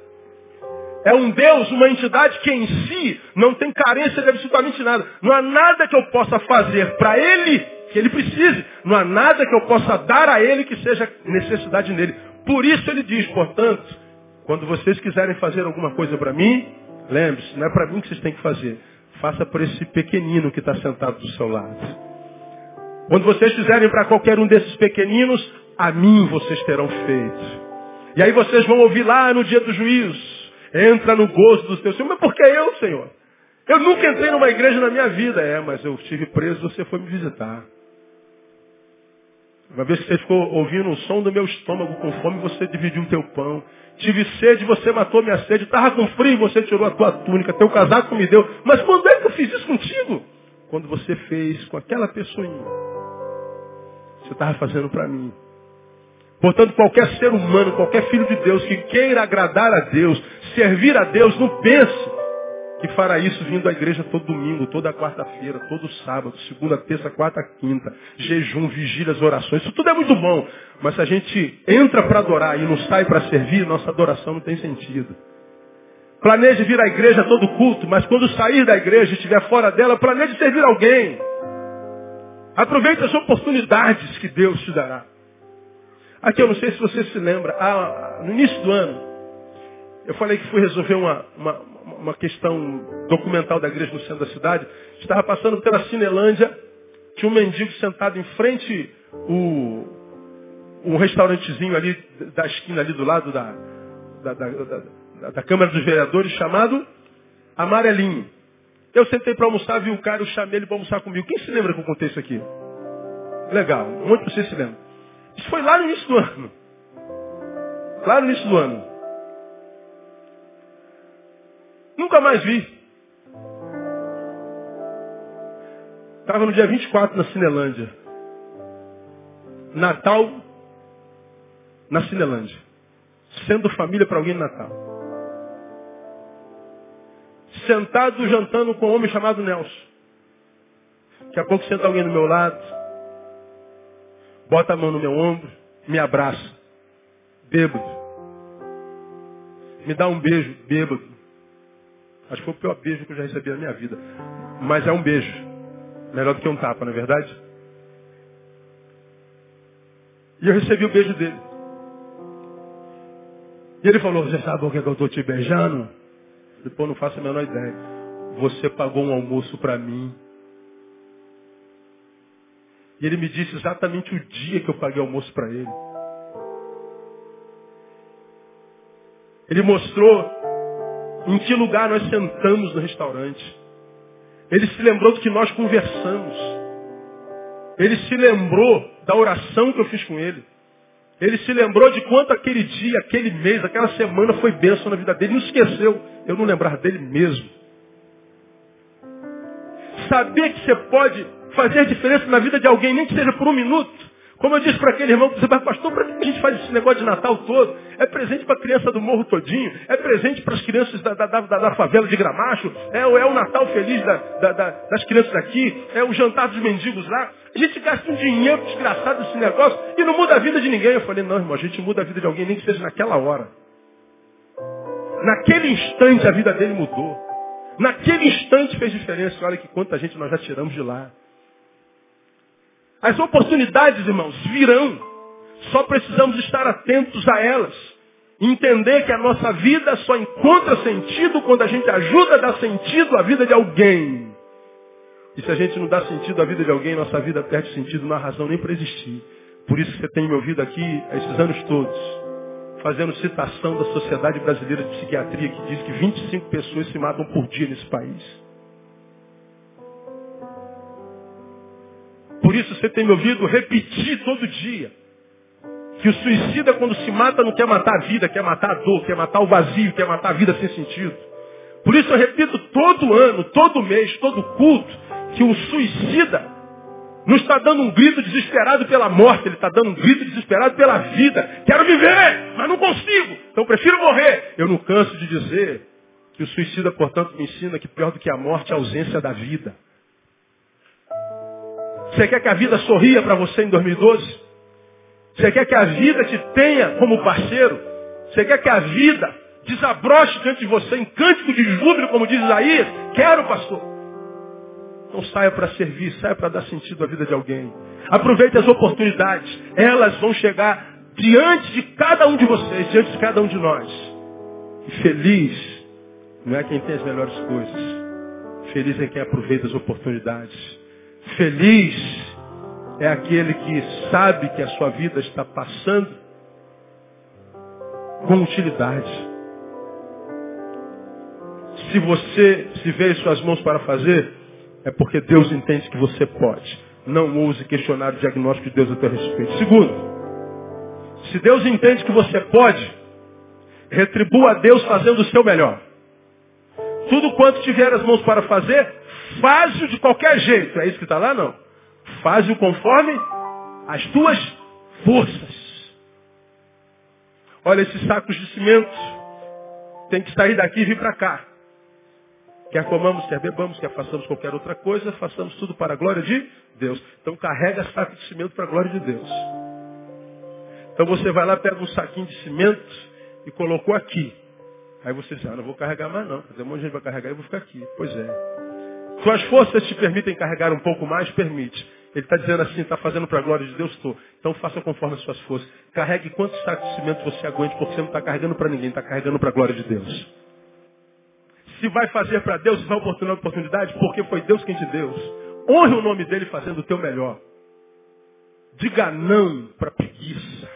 É um Deus, uma entidade que em si não tem carência de absolutamente nada. Não há nada que eu possa fazer para Ele que Ele precise. Não há nada que eu possa dar a Ele que seja necessidade nele. Por isso ele diz, portanto, quando vocês quiserem fazer alguma coisa para mim, lembre-se, não é para mim que vocês têm que fazer. Faça por esse pequenino que está sentado do seu lado. Quando vocês fizerem para qualquer um desses pequeninos, a mim vocês terão feito. E aí vocês vão ouvir lá no dia do juízo. Entra no gozo do Senhor. Mas por que eu, Senhor? Eu nunca entrei numa igreja na minha vida. É, mas eu estive preso, você foi me visitar. Uma vez que você ficou ouvindo o som do meu estômago com fome, você dividiu o teu pão. Tive sede, você matou minha sede. Estava com frio, você tirou a tua túnica. Teu casaco me deu. Mas quando é que eu fiz isso contigo? Quando você fez com aquela pessoinha. Você estava fazendo para mim. Portanto, qualquer ser humano, qualquer filho de Deus que queira agradar a Deus, servir a Deus, não pense que fará isso vindo à igreja todo domingo, toda quarta-feira, todo sábado, segunda, terça, quarta, quinta, jejum, vigílias, orações. Isso tudo é muito bom. Mas se a gente entra para adorar e não sai para servir, nossa adoração não tem sentido. Planeje vir à igreja todo culto, mas quando sair da igreja e estiver fora dela, planeje servir alguém. Aproveite as oportunidades que Deus te dará. Aqui eu não sei se você se lembra, ah, no início do ano, eu falei que fui resolver uma, uma, uma questão documental da igreja no centro da cidade. Estava passando pela Cinelândia, tinha um mendigo sentado em frente o um restaurantezinho ali da esquina ali do lado da, da, da, da, da Câmara dos Vereadores chamado Amarelinho. Eu sentei para almoçar, vi o cara, eu chamei ele para almoçar comigo. Quem se lembra que eu contei isso aqui? Legal, um monte de vocês se lembram. Isso foi lá no início do ano. Lá no início do ano. Mais vi. Estava no dia 24 na Cinelândia. Natal na Cinelândia. Sendo família para alguém no Natal. Sentado jantando com um homem chamado Nelson. Daqui a pouco senta alguém do meu lado bota a mão no meu ombro, me abraça. Bêbado. Me dá um beijo, bêbado. Acho que foi o pior beijo que eu já recebi na minha vida. Mas é um beijo. Melhor do que um tapa, não é verdade? E eu recebi o beijo dele. E ele falou, você sabe por que eu estou te beijando? Pô, não faço a menor ideia. Você pagou um almoço para mim. E ele me disse exatamente o dia que eu paguei almoço para ele. Ele mostrou em que lugar nós sentamos no restaurante. Ele se lembrou do que nós conversamos. Ele se lembrou da oração que eu fiz com ele. Ele se lembrou de quanto aquele dia, aquele mês, aquela semana foi bênção na vida dele. Não esqueceu. Eu não lembrar dele mesmo. Saber que você pode fazer diferença na vida de alguém, nem que seja por um minuto. Como eu disse para aquele irmão, você vai, pastor, para que a gente faz esse negócio de Natal todo? É presente para a criança do morro todinho, é presente para as crianças da, da, da, da, favela de Gramacho, é, é o Natal feliz das crianças daqui, é o jantar dos mendigos lá. A gente gasta um dinheiro desgraçado nesse negócio e não muda a vida de ninguém. Eu falei, não, irmão, a gente muda a vida de alguém, nem que seja naquela hora. Naquele instante a vida dele mudou. Naquele instante fez diferença. Olha que quanta gente nós já tiramos de lá. As oportunidades, irmãos, virão. Só precisamos estar atentos a elas. Entender que a nossa vida só encontra sentido quando a gente ajuda a dar sentido à vida de alguém. E se a gente não dá sentido à vida de alguém, nossa vida perde sentido, não há razão nem para existir. Por isso você tem me ouvido aqui esses anos todos, fazendo citação da Sociedade Brasileira de Psiquiatria, que diz que 25 pessoas se matam por dia nesse país. Por isso você tem me ouvido repetir todo dia. Que o suicida, quando se mata, não quer matar a vida, quer matar a dor, quer matar o vazio, quer matar a vida sem sentido. Por isso eu repito todo ano, todo mês, todo culto, que o suicida não está dando um grito desesperado pela morte, ele está dando um grito desesperado pela vida. Quero viver, mas não consigo. Então prefiro morrer. Eu não canso de dizer que o suicida, portanto, me ensina que pior do que a morte é a ausência da vida. Você quer que a vida sorria para você em 2012? Você quer que a vida te tenha como parceiro? Você quer que a vida desabroche diante de você em cântico de júbilo, como diz Isaías? Quero, pastor. Não saia para servir, saia para dar sentido à vida de alguém. Aproveite as oportunidades. Elas vão chegar diante de cada um de vocês, diante de cada um de nós. E feliz não é quem tem as melhores coisas. Feliz é quem aproveita as oportunidades. Feliz é aquele que sabe que a sua vida está passando com utilidade. Se você se vê em suas mãos para fazer, é porque Deus entende que você pode. Não ouse questionar o diagnóstico de Deus a teu respeito. Segundo, se Deus entende que você pode, retribua a Deus fazendo o seu melhor. Tudo quanto tiver as mãos para fazer, Faz-o de qualquer jeito. É isso que está lá? Não. Faz-o conforme as tuas forças. Olha, esses sacos de cimento tem que sair daqui e vir para cá. Quer comamos, quer bebamos, quer façamos qualquer outra coisa, façamos tudo para a glória de Deus. Então carrega saco de cimento para a glória de Deus. Então você vai lá, pega um saquinho de cimento e colocou aqui. Aí você diz, ah, não vou carregar mais não. Tem um monte de gente vai carregar e eu vou ficar aqui. Pois é. Suas forças te permitem carregar um pouco mais? Permite. Ele está dizendo assim, está fazendo para a glória de Deus? Estou. Então faça conforme as suas forças. Carregue quantos sacos você aguente, porque você não está carregando para ninguém, está carregando para a glória de Deus. Se vai fazer para Deus, se vai oportunar oportunidade, porque foi Deus quem te deu. Honre o nome dele fazendo o teu melhor. Diga não para preguiça.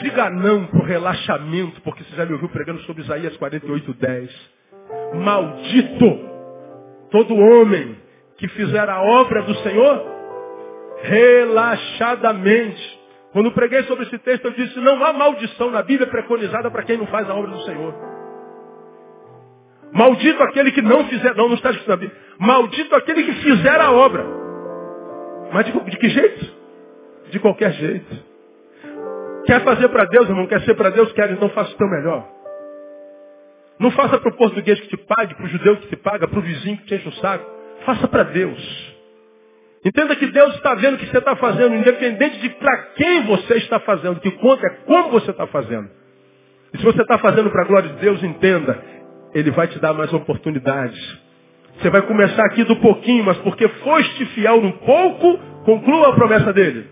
Diga não para o relaxamento, porque você já me ouviu pregando sobre Isaías 48, 10. Maldito todo homem que fizer a obra do Senhor relaxadamente. Quando preguei sobre esse texto, eu disse, não há maldição na Bíblia preconizada para quem não faz a obra do Senhor. Maldito aquele que não fizer, não, não está escrito na Bíblia. Maldito aquele que fizer a obra. Mas de, de que jeito? De qualquer jeito. Quer fazer para Deus, irmão? Quer ser para Deus? Quer, então faça o teu melhor. Não faça para o português que te pague, para o judeu que te paga, para o vizinho que te enche o saco. Faça para Deus. Entenda que Deus está vendo o que você está fazendo, independente de para quem você está fazendo. O que conta é como você está fazendo. E se você está fazendo para a glória de Deus, entenda, Ele vai te dar mais oportunidades. Você vai começar aqui do pouquinho, mas porque foste fiel no pouco, conclua a promessa dele.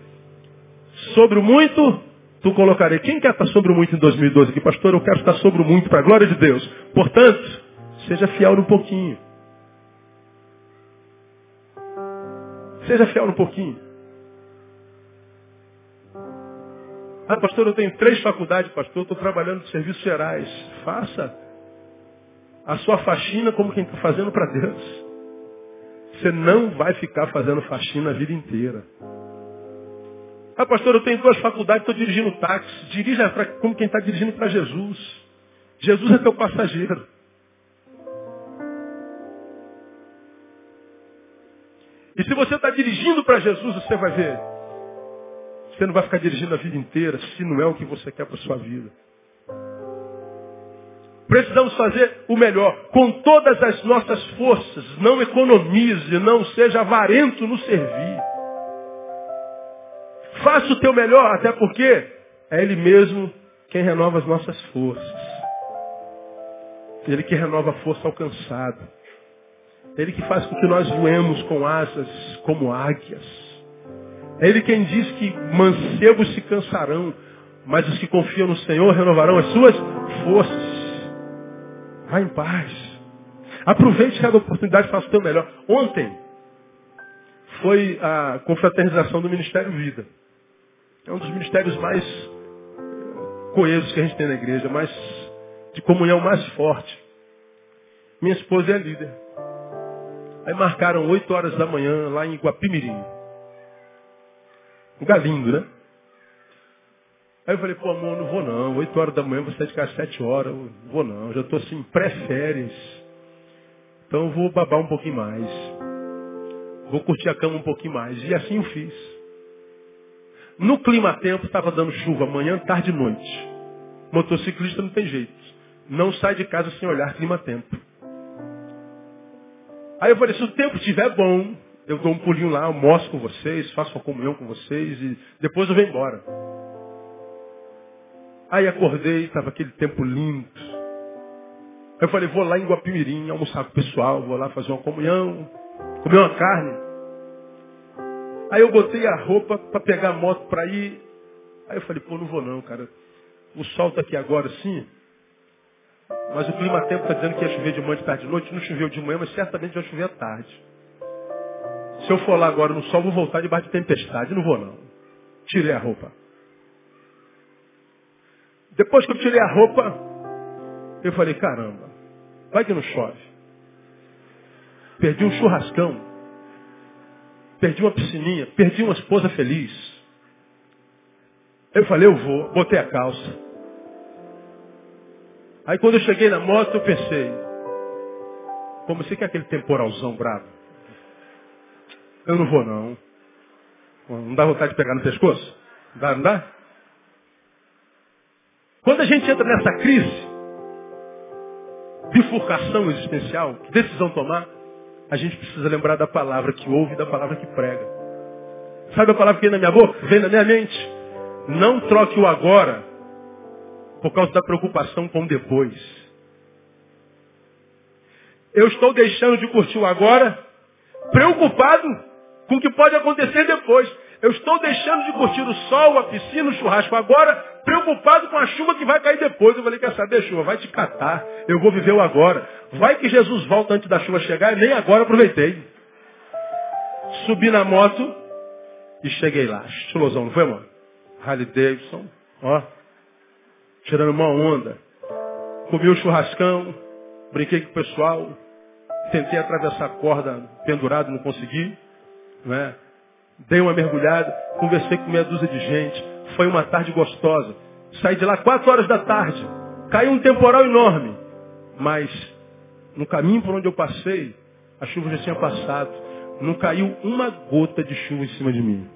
Sobre o muito, tu colocarei. Quem quer estar sobre o muito em 2012 aqui, pastor? Eu quero estar sobre o muito para a glória de Deus. Portanto, seja fiel no pouquinho. Seja fiel no pouquinho. Ah, pastor, eu tenho três faculdades, pastor, estou trabalhando em serviços gerais. Faça a sua faxina como quem está fazendo para Deus. Você não vai ficar fazendo faxina a vida inteira. Ah, pastor, eu tenho duas faculdades, estou dirigindo táxi. Dirija pra, como quem está dirigindo para Jesus. Jesus é teu passageiro. E se você está dirigindo para Jesus, você vai ver Você não vai ficar dirigindo a vida inteira se não é o que você quer para sua vida. Precisamos fazer o melhor, com todas as nossas forças. Não economize, não seja avarento no servir. Faça o teu melhor, até porque é Ele mesmo quem renova as nossas forças. Ele que renova a força alcançada. Ele que faz com que nós voemos com asas como águias. É Ele quem diz que mancebos se cansarão, mas os que confiam no Senhor renovarão as suas forças. Vá em paz. Aproveite cada oportunidade e faça o teu melhor. Ontem foi a confraternização do Ministério Vida. É um dos ministérios mais coesos que a gente tem na igreja, mais de comunhão mais forte. Minha esposa é líder. Aí marcaram 8 horas da manhã lá em Guapimirim. Um lugar lindo, né? Aí eu falei, pô, amor, não vou não. 8 horas da manhã, você de casa às 7 horas. Não vou não. Já estou assim, pré-férias. Então eu vou babar um pouquinho mais. Vou curtir a cama um pouquinho mais. E assim eu fiz. No clima-tempo estava dando chuva manhã, tarde e noite. Motociclista não tem jeito. Não sai de casa sem olhar clima-tempo. Aí eu falei, se o tempo estiver bom, eu dou um pulinho lá, almoço com vocês, faço uma comunhão com vocês e depois eu venho embora. Aí acordei, estava aquele tempo lindo. Eu falei, vou lá em Guapimirim almoçar com o pessoal, vou lá fazer uma comunhão, comer uma carne. Aí eu botei a roupa para pegar a moto para ir. Aí eu falei, pô, não vou não, cara. O sol está aqui agora sim, mas o clima tempo está dizendo que ia chover de manhã, de tarde, de noite. Não choveu de manhã, mas certamente vai chover à tarde. Se eu for lá agora no sol, vou voltar debaixo de tempestade. Não vou não. Tirei a roupa. Depois que eu tirei a roupa, eu falei, caramba, vai que não chove. Perdi um churrascão. Perdi uma piscininha. Perdi uma esposa feliz. Eu falei, eu vou. Botei a calça. Aí quando eu cheguei na moto, eu pensei, como você quer aquele temporalzão bravo? Eu não vou não. Não dá vontade de pegar no pescoço? Dá, não dá? Quando a gente entra nessa crise, bifurcação existencial, decisão tomar, a gente precisa lembrar da palavra que ouve e da palavra que prega. Sabe a palavra que vem na minha boca? Vem na minha mente. Não troque o agora por causa da preocupação com o depois. Eu estou deixando de curtir o agora preocupado com o que pode acontecer depois. Eu estou deixando de curtir o sol, a piscina, o churrasco agora, preocupado com a chuva que vai cair depois. Eu falei, quer saber, chuva? Vai te catar. Eu vou viver o agora. Vai que Jesus volta antes da chuva chegar e nem agora aproveitei. Subi na moto e cheguei lá. Estilosão, não foi, mano? Harley Davidson, ó. Tirando uma onda. Comi o churrascão, brinquei com o pessoal. Tentei atravessar a corda pendurado, não consegui. Não é? Dei uma mergulhada, conversei com meia dúzia de gente. Foi uma tarde gostosa. Saí de lá quatro horas da tarde. Caiu um temporal enorme. Mas no caminho por onde eu passei, a chuva já tinha passado. Não caiu uma gota de chuva em cima de mim.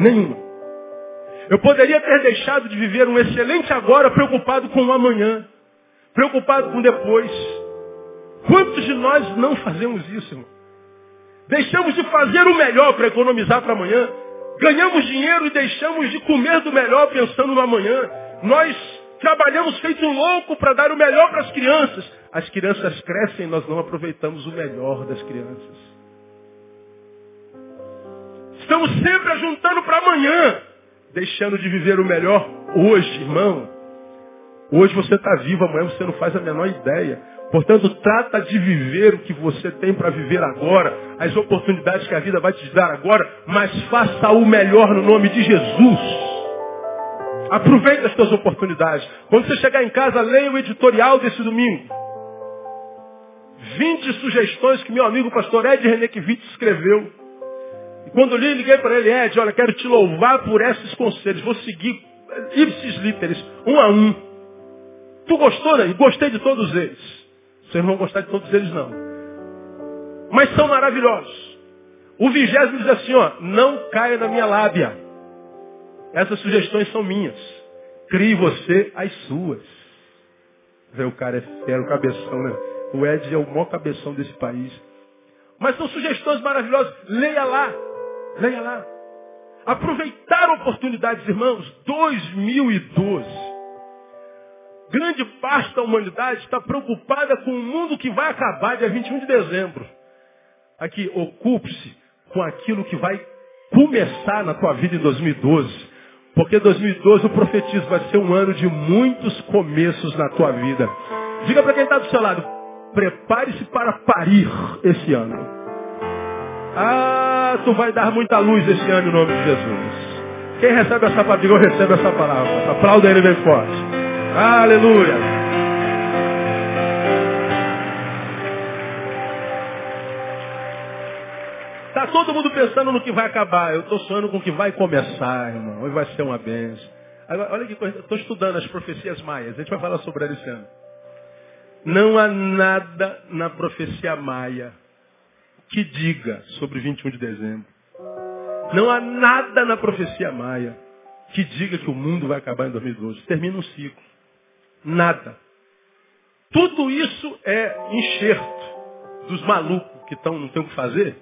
Nenhuma. Eu poderia ter deixado de viver um excelente agora preocupado com o amanhã. Preocupado com depois. Quantos de nós não fazemos isso, irmão? Deixamos de fazer o melhor para economizar para amanhã. Ganhamos dinheiro e deixamos de comer do melhor pensando no amanhã. Nós trabalhamos feito louco para dar o melhor para as crianças. As crianças crescem e nós não aproveitamos o melhor das crianças. Estamos sempre ajuntando para amanhã, deixando de viver o melhor hoje, irmão. Hoje você está vivo, amanhã você não faz a menor ideia. Portanto, trata de viver o que você tem para viver agora, as oportunidades que a vida vai te dar agora, mas faça o melhor no nome de Jesus. Aproveite as suas oportunidades. Quando você chegar em casa, leia o editorial desse domingo. 20 sugestões que meu amigo pastor Ed Renekiewicz escreveu. E quando li, liguei para ele, Ed, olha, quero te louvar por esses conselhos. Vou seguir ipsis literis, um a um. Tu gostou, né? Gostei de todos eles. Vocês não vão gostar de todos eles, não. Mas são maravilhosos. O vigésimo diz assim, ó, não caia na minha lábia. Essas sugestões são minhas. Crie você as suas. O cara é fero, cabeção, né? O Ed é o maior cabeção desse país. Mas são sugestões maravilhosas. Leia lá. Leia lá. Aproveitar oportunidades, irmãos. 2012. Grande parte da humanidade está preocupada com o mundo que vai acabar dia 21 de dezembro. Aqui, ocupe-se com aquilo que vai começar na tua vida em 2012. Porque 2012 eu profetizo, vai ser um ano de muitos começos na tua vida. Diga para quem está do seu lado, prepare-se para parir esse ano. Ah, tu vai dar muita luz esse ano em nome de Jesus. Quem recebe essa palavra, recebe essa palavra. Aplauda ele bem forte. Aleluia. Está todo mundo pensando no que vai acabar. Eu estou sonhando com o que vai começar, irmão. Hoje vai ser uma benção. Agora, olha que coisa. Estou estudando as profecias maias. A gente vai falar sobre ela esse ano. Não há nada na profecia maia que diga sobre 21 de dezembro. Não há nada na profecia maia que diga que o mundo vai acabar em 2012. Termina um ciclo. Nada. Tudo isso é enxerto dos malucos que estão, não tem o que fazer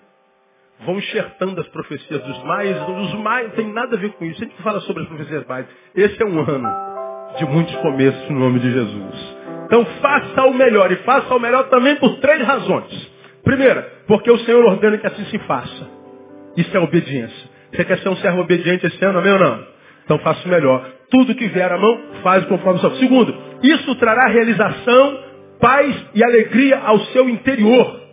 vão enxertando as profecias dos maias. Os maias não tem nada a ver com isso. A gente fala sobre as profecias maias. Esse é um ano de muitos começos no nome de Jesus. Então faça o melhor. E faça o melhor também por três razões. Primeira, porque o Senhor ordena que assim se faça. Isso é obediência. Você quer ser um servo obediente esse ano, amém ou não? Então faça o melhor. Tudo que vier à mão, faz conforme o seu. Segundo, isso trará realização, paz e alegria ao seu interior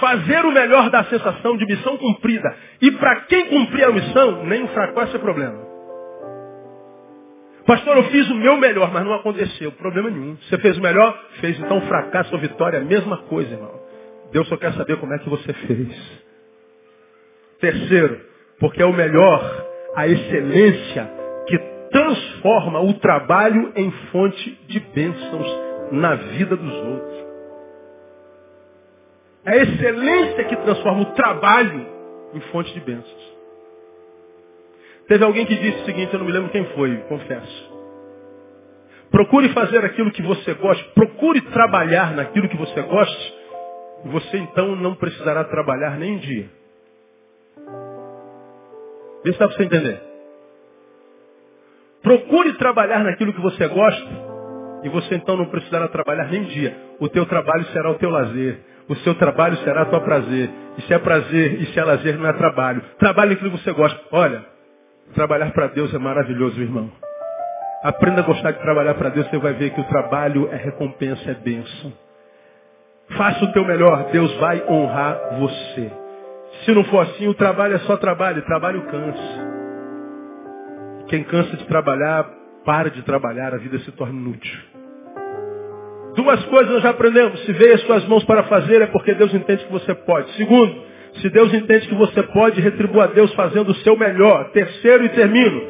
fazer o melhor da sensação de missão cumprida. E para quem cumprir a missão, nem o fracasso é problema. Pastor, eu fiz o meu melhor, mas não aconteceu. Problema nenhum. Você fez o melhor? Fez. Então fracasso ou vitória é a mesma coisa, irmão. Deus só quer saber como é que você fez. Terceiro, porque é o melhor, a excelência que transforma o trabalho em fonte de bênçãos na vida dos outros. É a excelência que transforma o trabalho em fonte de bênçãos. Teve alguém que disse o seguinte, eu não me lembro quem foi, confesso. Procure fazer aquilo que você gosta, procure trabalhar naquilo que você gosta, e você então não precisará trabalhar nem um dia. Vê se dá para você entender. Procure trabalhar naquilo que você gosta, e você então não precisará trabalhar nem dia. O teu trabalho será o teu lazer. O seu trabalho será teu prazer. E se é prazer e se é lazer, não é trabalho. Trabalhe aquilo que você gosta. Olha, trabalhar para Deus é maravilhoso, irmão. Aprenda a gostar de trabalhar para Deus, você vai ver que o trabalho é recompensa, é bênção. Faça o teu melhor, Deus vai honrar você. Se não for assim, o trabalho é só trabalho, trabalho cansa. Quem cansa de trabalhar, para de trabalhar, a vida se torna inútil. Duas coisas nós já aprendemos. Se veio as suas mãos para fazer, é porque Deus entende que você pode. Segundo, se Deus entende que você pode, retribua a Deus fazendo o seu melhor. Terceiro e termino,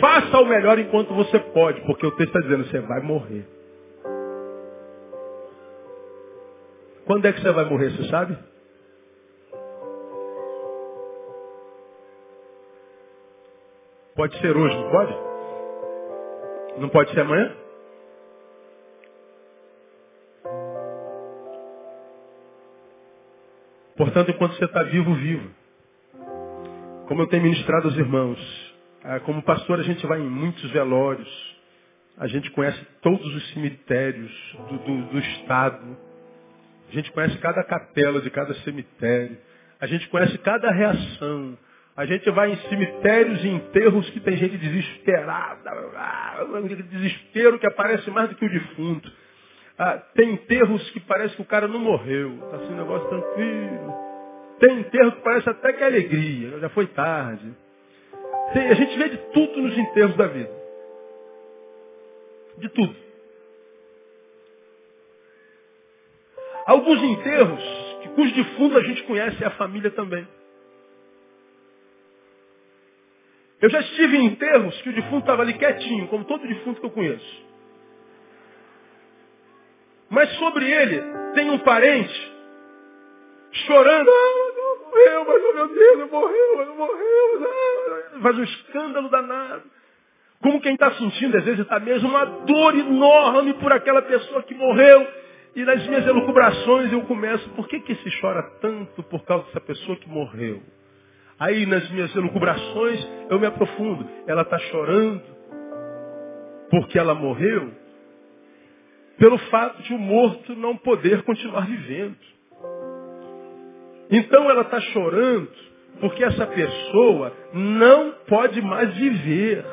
faça o melhor enquanto você pode, porque o texto está dizendo, você vai morrer. Quando é que você vai morrer, você sabe? Pode ser hoje, não pode? Não pode ser amanhã? Portanto, enquanto você está vivo, vivo. Como eu tenho ministrado aos irmãos, ah, como pastor a gente vai em muitos velórios, a gente conhece todos os cemitérios do, do, do estado, a gente conhece cada capela de cada cemitério, a gente conhece cada reação, a gente vai em cemitérios e enterros que tem gente desesperada, desespero que aparece mais do que o defunto. Ah, tem enterros que parece que o cara não morreu. Está assim um negócio tranquilo. Tem enterro que parece até que é alegria. Já foi tarde. Tem, a gente vê de tudo nos enterros da vida. De tudo. Alguns enterros, cujo defunto a gente conhece, é a família também. Eu já estive em enterros que o defunto estava ali quietinho, como todo defunto que eu conheço. Mas sobre ele tem um parente chorando. morreu, mas oh, meu Deus, morreu, morreu. Faz um escândalo danado. Como quem está sentindo, às vezes está mesmo uma dor enorme por aquela pessoa que morreu. E nas minhas elucubrações eu começo, por que, que se chora tanto por causa dessa pessoa que morreu? Aí nas minhas elucubrações eu me aprofundo. Ela está chorando porque ela morreu pelo fato de o morto não poder continuar vivendo. Então ela está chorando porque essa pessoa não pode mais viver.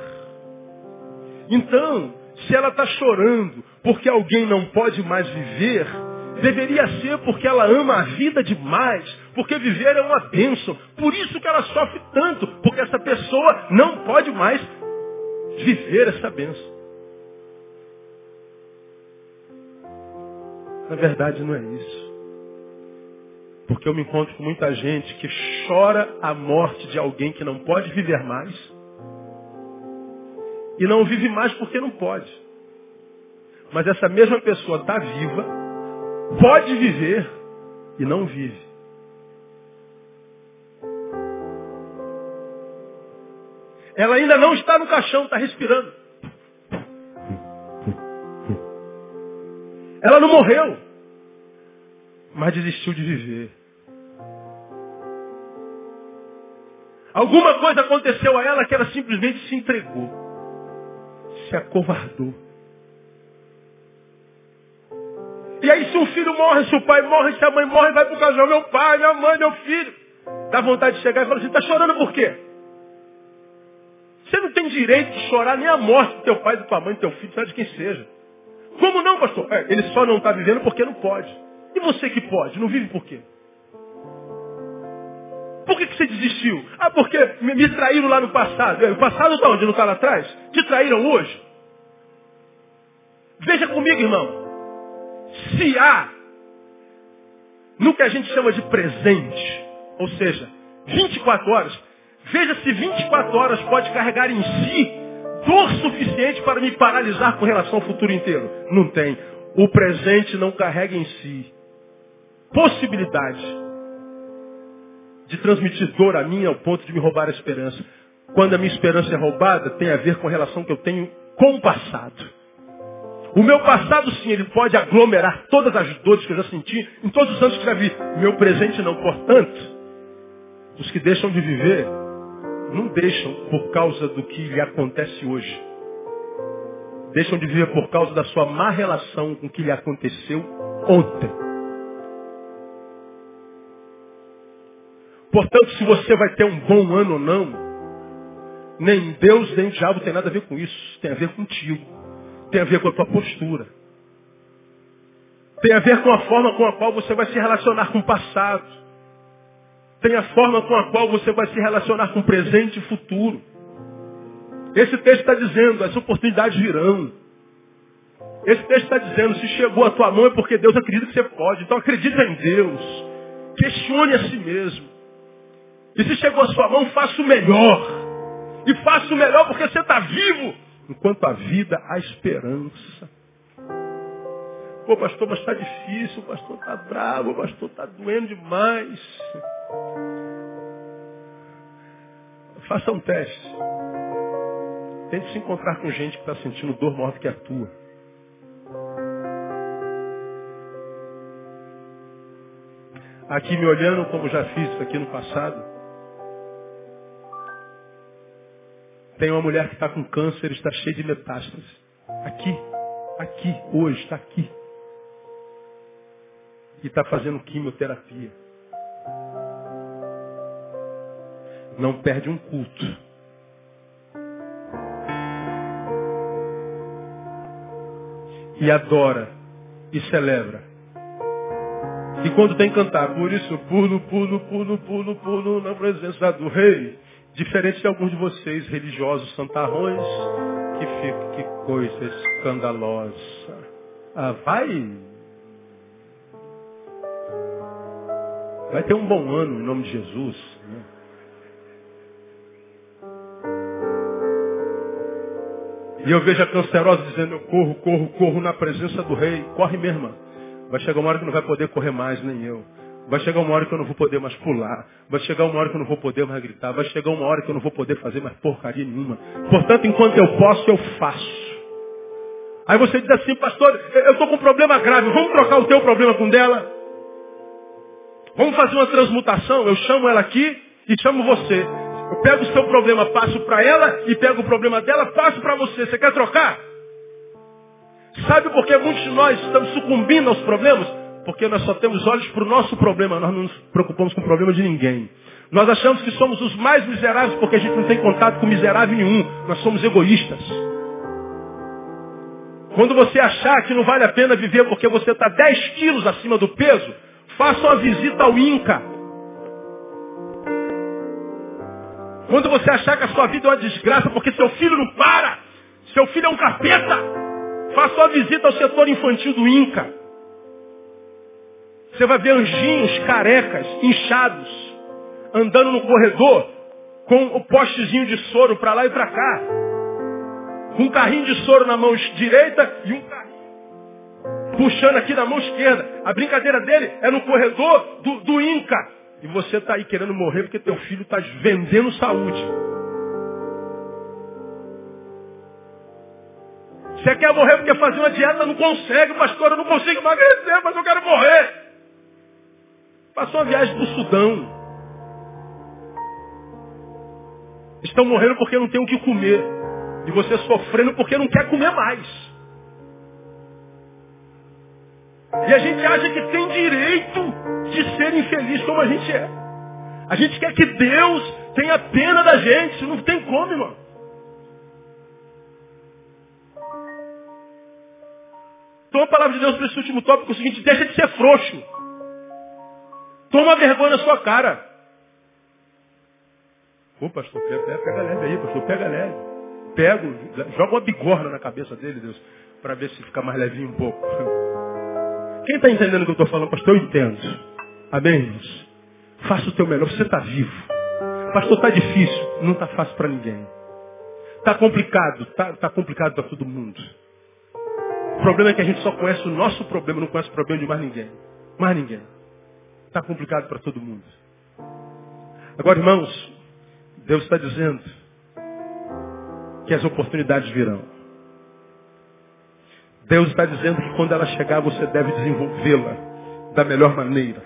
Então, se ela está chorando porque alguém não pode mais viver, deveria ser porque ela ama a vida demais, porque viver é uma bênção. Por isso que ela sofre tanto, porque essa pessoa não pode mais viver essa bênção. Na verdade, não é isso. Porque eu me encontro com muita gente que chora a morte de alguém que não pode viver mais. E não vive mais porque não pode. Mas essa mesma pessoa está viva, pode viver e não vive. Ela ainda não está no caixão, está respirando. Ela não morreu, mas desistiu de viver. Alguma coisa aconteceu a ela que ela simplesmente se entregou, se acovardou. E aí se um filho morre, se o pai morre, se a mãe morre, vai para o casal, meu pai, minha mãe, meu filho. Dá vontade de chegar e falar assim, está chorando por quê? Você não tem direito de chorar nem a morte do teu pai, da tua mãe, do teu filho, seja de quem seja. Como não, pastor? É, ele só não está vivendo porque não pode. E você que pode, não vive por quê? Por que, que você desistiu? Ah, porque me, me traíram lá no passado. É, o passado está onde? Não está lá atrás? Te traíram hoje? Veja comigo, irmão. Se há no que a gente chama de presente, ou seja, 24 horas, veja se 24 horas pode carregar em si dor suficiente para me paralisar com relação ao futuro inteiro? Não tem. O presente não carrega em si possibilidade de transmitir dor a mim ao ponto de me roubar a esperança. Quando a minha esperança é roubada, tem a ver com a relação que eu tenho com o passado. O meu passado, sim, ele pode aglomerar todas as dores que eu já senti em todos os anos que já vi. Meu presente não. Portanto, os que deixam de viver não deixam por causa do que lhe acontece hoje. Deixam de viver por causa da sua má relação com o que lhe aconteceu ontem. Portanto, se você vai ter um bom ano ou não, nem Deus nem o diabo tem nada a ver com isso. Tem a ver contigo. Tem a ver com a tua postura. Tem a ver com a forma com a qual você vai se relacionar com o passado tem a forma com a qual você vai se relacionar com o presente e futuro. Esse texto está dizendo, as oportunidades virão. Esse texto está dizendo, se chegou a tua mão é porque Deus acredita que você pode. Então acredita em Deus. Questione a si mesmo. E se chegou a sua mão, faça o melhor. E faça o melhor porque você está vivo. Enquanto a vida, há esperança. Pô, pastor, mas está difícil, o pastor está bravo, o pastor está doendo demais. Faça um teste. Tente se encontrar com gente que está sentindo dor maior do que a tua. Aqui me olhando, como já fiz isso aqui no passado, tem uma mulher que está com câncer, está cheia de metástases. Aqui, aqui, hoje, está aqui. E está fazendo quimioterapia. não perde um culto. E adora e celebra. E quando tem que cantar, por isso pulo, pulo, pulo, pulo, pulo na presença do rei. Diferente de alguns de vocês, religiosos santarrões, que fica, que coisa escandalosa. Ah, vai. Vai ter um bom ano em nome de Jesus. Né? E eu vejo a cancerosa dizendo, eu corro, corro, corro na presença do rei. Corre, irmã. Vai chegar uma hora que não vai poder correr mais, nem eu. Vai chegar uma hora que eu não vou poder mais pular. Vai chegar uma hora que eu não vou poder mais gritar. Vai chegar uma hora que eu não vou poder fazer mais porcaria nenhuma. Portanto, enquanto eu posso, eu faço. Aí você diz assim, pastor, eu estou com um problema grave. Vamos trocar o teu problema com dela? Vamos fazer uma transmutação? Eu chamo ela aqui e chamo você. Eu pego o seu problema, passo para ela e pego o problema dela, passo para você. Você quer trocar? Sabe por que muitos de nós estamos sucumbindo aos problemas? Porque nós só temos olhos para o nosso problema, nós não nos preocupamos com o problema de ninguém. Nós achamos que somos os mais miseráveis porque a gente não tem contato com miserável nenhum. Nós somos egoístas. Quando você achar que não vale a pena viver porque você está 10 quilos acima do peso, faça uma visita ao INCA. Quando você achar que a sua vida é uma desgraça porque seu filho não para, seu filho é um capeta, faça uma visita ao setor infantil do INCA. Você vai ver anjinhos carecas, inchados, andando no corredor com o postezinho de soro para lá e para cá. Com um carrinho de soro na mão direita e um carrinho puxando aqui na mão esquerda. A brincadeira dele é no corredor do, do Inca. E você está aí querendo morrer porque teu filho está vendendo saúde. Você quer morrer porque fazer uma dieta não consegue, pastor, eu não consigo emagrecer, mas eu quero morrer. Passou a viagem para o Sudão. Estão morrendo porque não tem o que comer. E você sofrendo porque não quer comer mais. E a gente acha que tem direito de ser infeliz como a gente é. A gente quer que Deus tenha pena da gente. Não tem como, irmão. Então a palavra de Deus para esse último tópico é o seguinte, deixa de ser frouxo. Toma vergonha na sua cara. Ô pastor, pega, pega leve aí, pastor, pega leve. Pego, joga uma bigorna na cabeça dele, Deus, para ver se fica mais levinho um pouco. Quem está entendendo o que eu estou falando, pastor? Eu entendo. Amém, irmãos? Faça o teu melhor, você está vivo. Pastor, está difícil. Não está fácil para ninguém. Está complicado, está tá complicado para todo mundo. O problema é que a gente só conhece o nosso problema, não conhece o problema de mais ninguém. Mais ninguém. Está complicado para todo mundo. Agora, irmãos, Deus está dizendo que as oportunidades virão. Deus está dizendo que quando ela chegar, você deve desenvolvê-la da melhor maneira.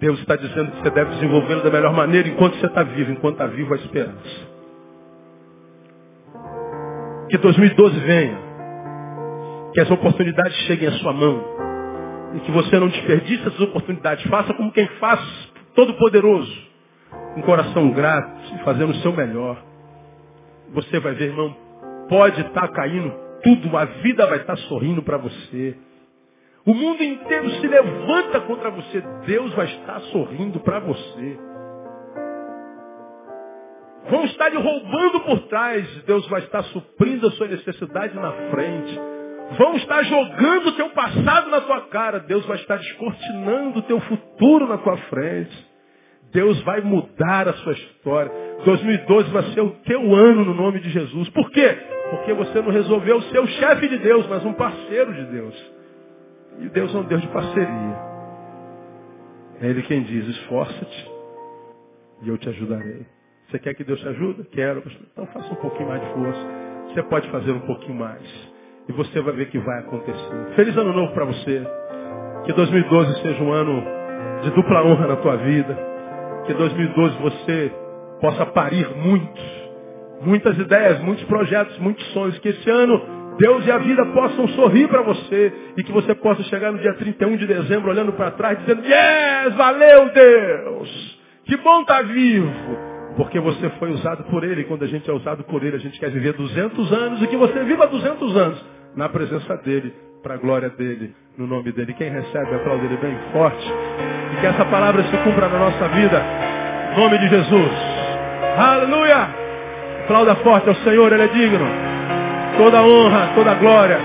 Deus está dizendo que você deve desenvolvê-la da melhor maneira enquanto você está vivo, enquanto está vivo a esperança. Que 2012 venha. Que as oportunidades cheguem à sua mão e que você não desperdice essas oportunidades. Faça como quem faz, todo poderoso, um coração grato e fazendo o seu melhor. Você vai ver, irmão, pode estar tá caindo tudo, a vida vai estar tá sorrindo para você. O mundo inteiro se levanta contra você, Deus vai estar sorrindo para você. Vão estar lhe roubando por trás, Deus vai estar suprindo a sua necessidade na frente. Vão estar jogando o teu passado na tua cara. Deus vai estar descortinando o teu futuro na tua frente. Deus vai mudar a sua história. 2012 vai ser o teu ano no nome de Jesus. Por quê? Porque você não resolveu ser o chefe de Deus, mas um parceiro de Deus. E Deus é um Deus de parceria. É Ele quem diz, esforça-te e eu te ajudarei. Você quer que Deus te ajude? Quero. Então faça um pouquinho mais de força. Você pode fazer um pouquinho mais. E você vai ver que vai acontecer. Feliz ano novo para você. Que 2012 seja um ano de dupla honra na tua vida. Que 2012 você possa parir muitos. Muitas ideias, muitos projetos, muitos sonhos. Que esse ano Deus e a vida possam sorrir para você. E que você possa chegar no dia 31 de dezembro olhando para trás dizendo, Yes, valeu Deus! Que bom estar tá vivo! Porque você foi usado por Ele. Quando a gente é usado por Ele, a gente quer viver 200 anos e que você viva 200 anos na presença dele, para a glória dele, no nome dele. Quem recebe, aplaude ele bem forte. E que essa palavra se cumpra na nossa vida, em nome de Jesus. Aleluia! Aplauda forte ao Senhor, ele é digno. Toda honra, toda glória,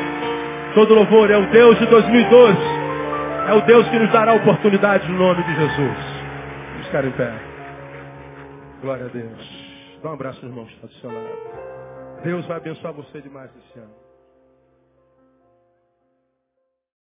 todo louvor é o Deus de 2012. É o Deus que nos dará oportunidade no nome de Jesus. Vamos ficar em pé. Glória a Deus. Dá um abraço, irmão, está do seu lado. Deus vai abençoar você demais esse ano.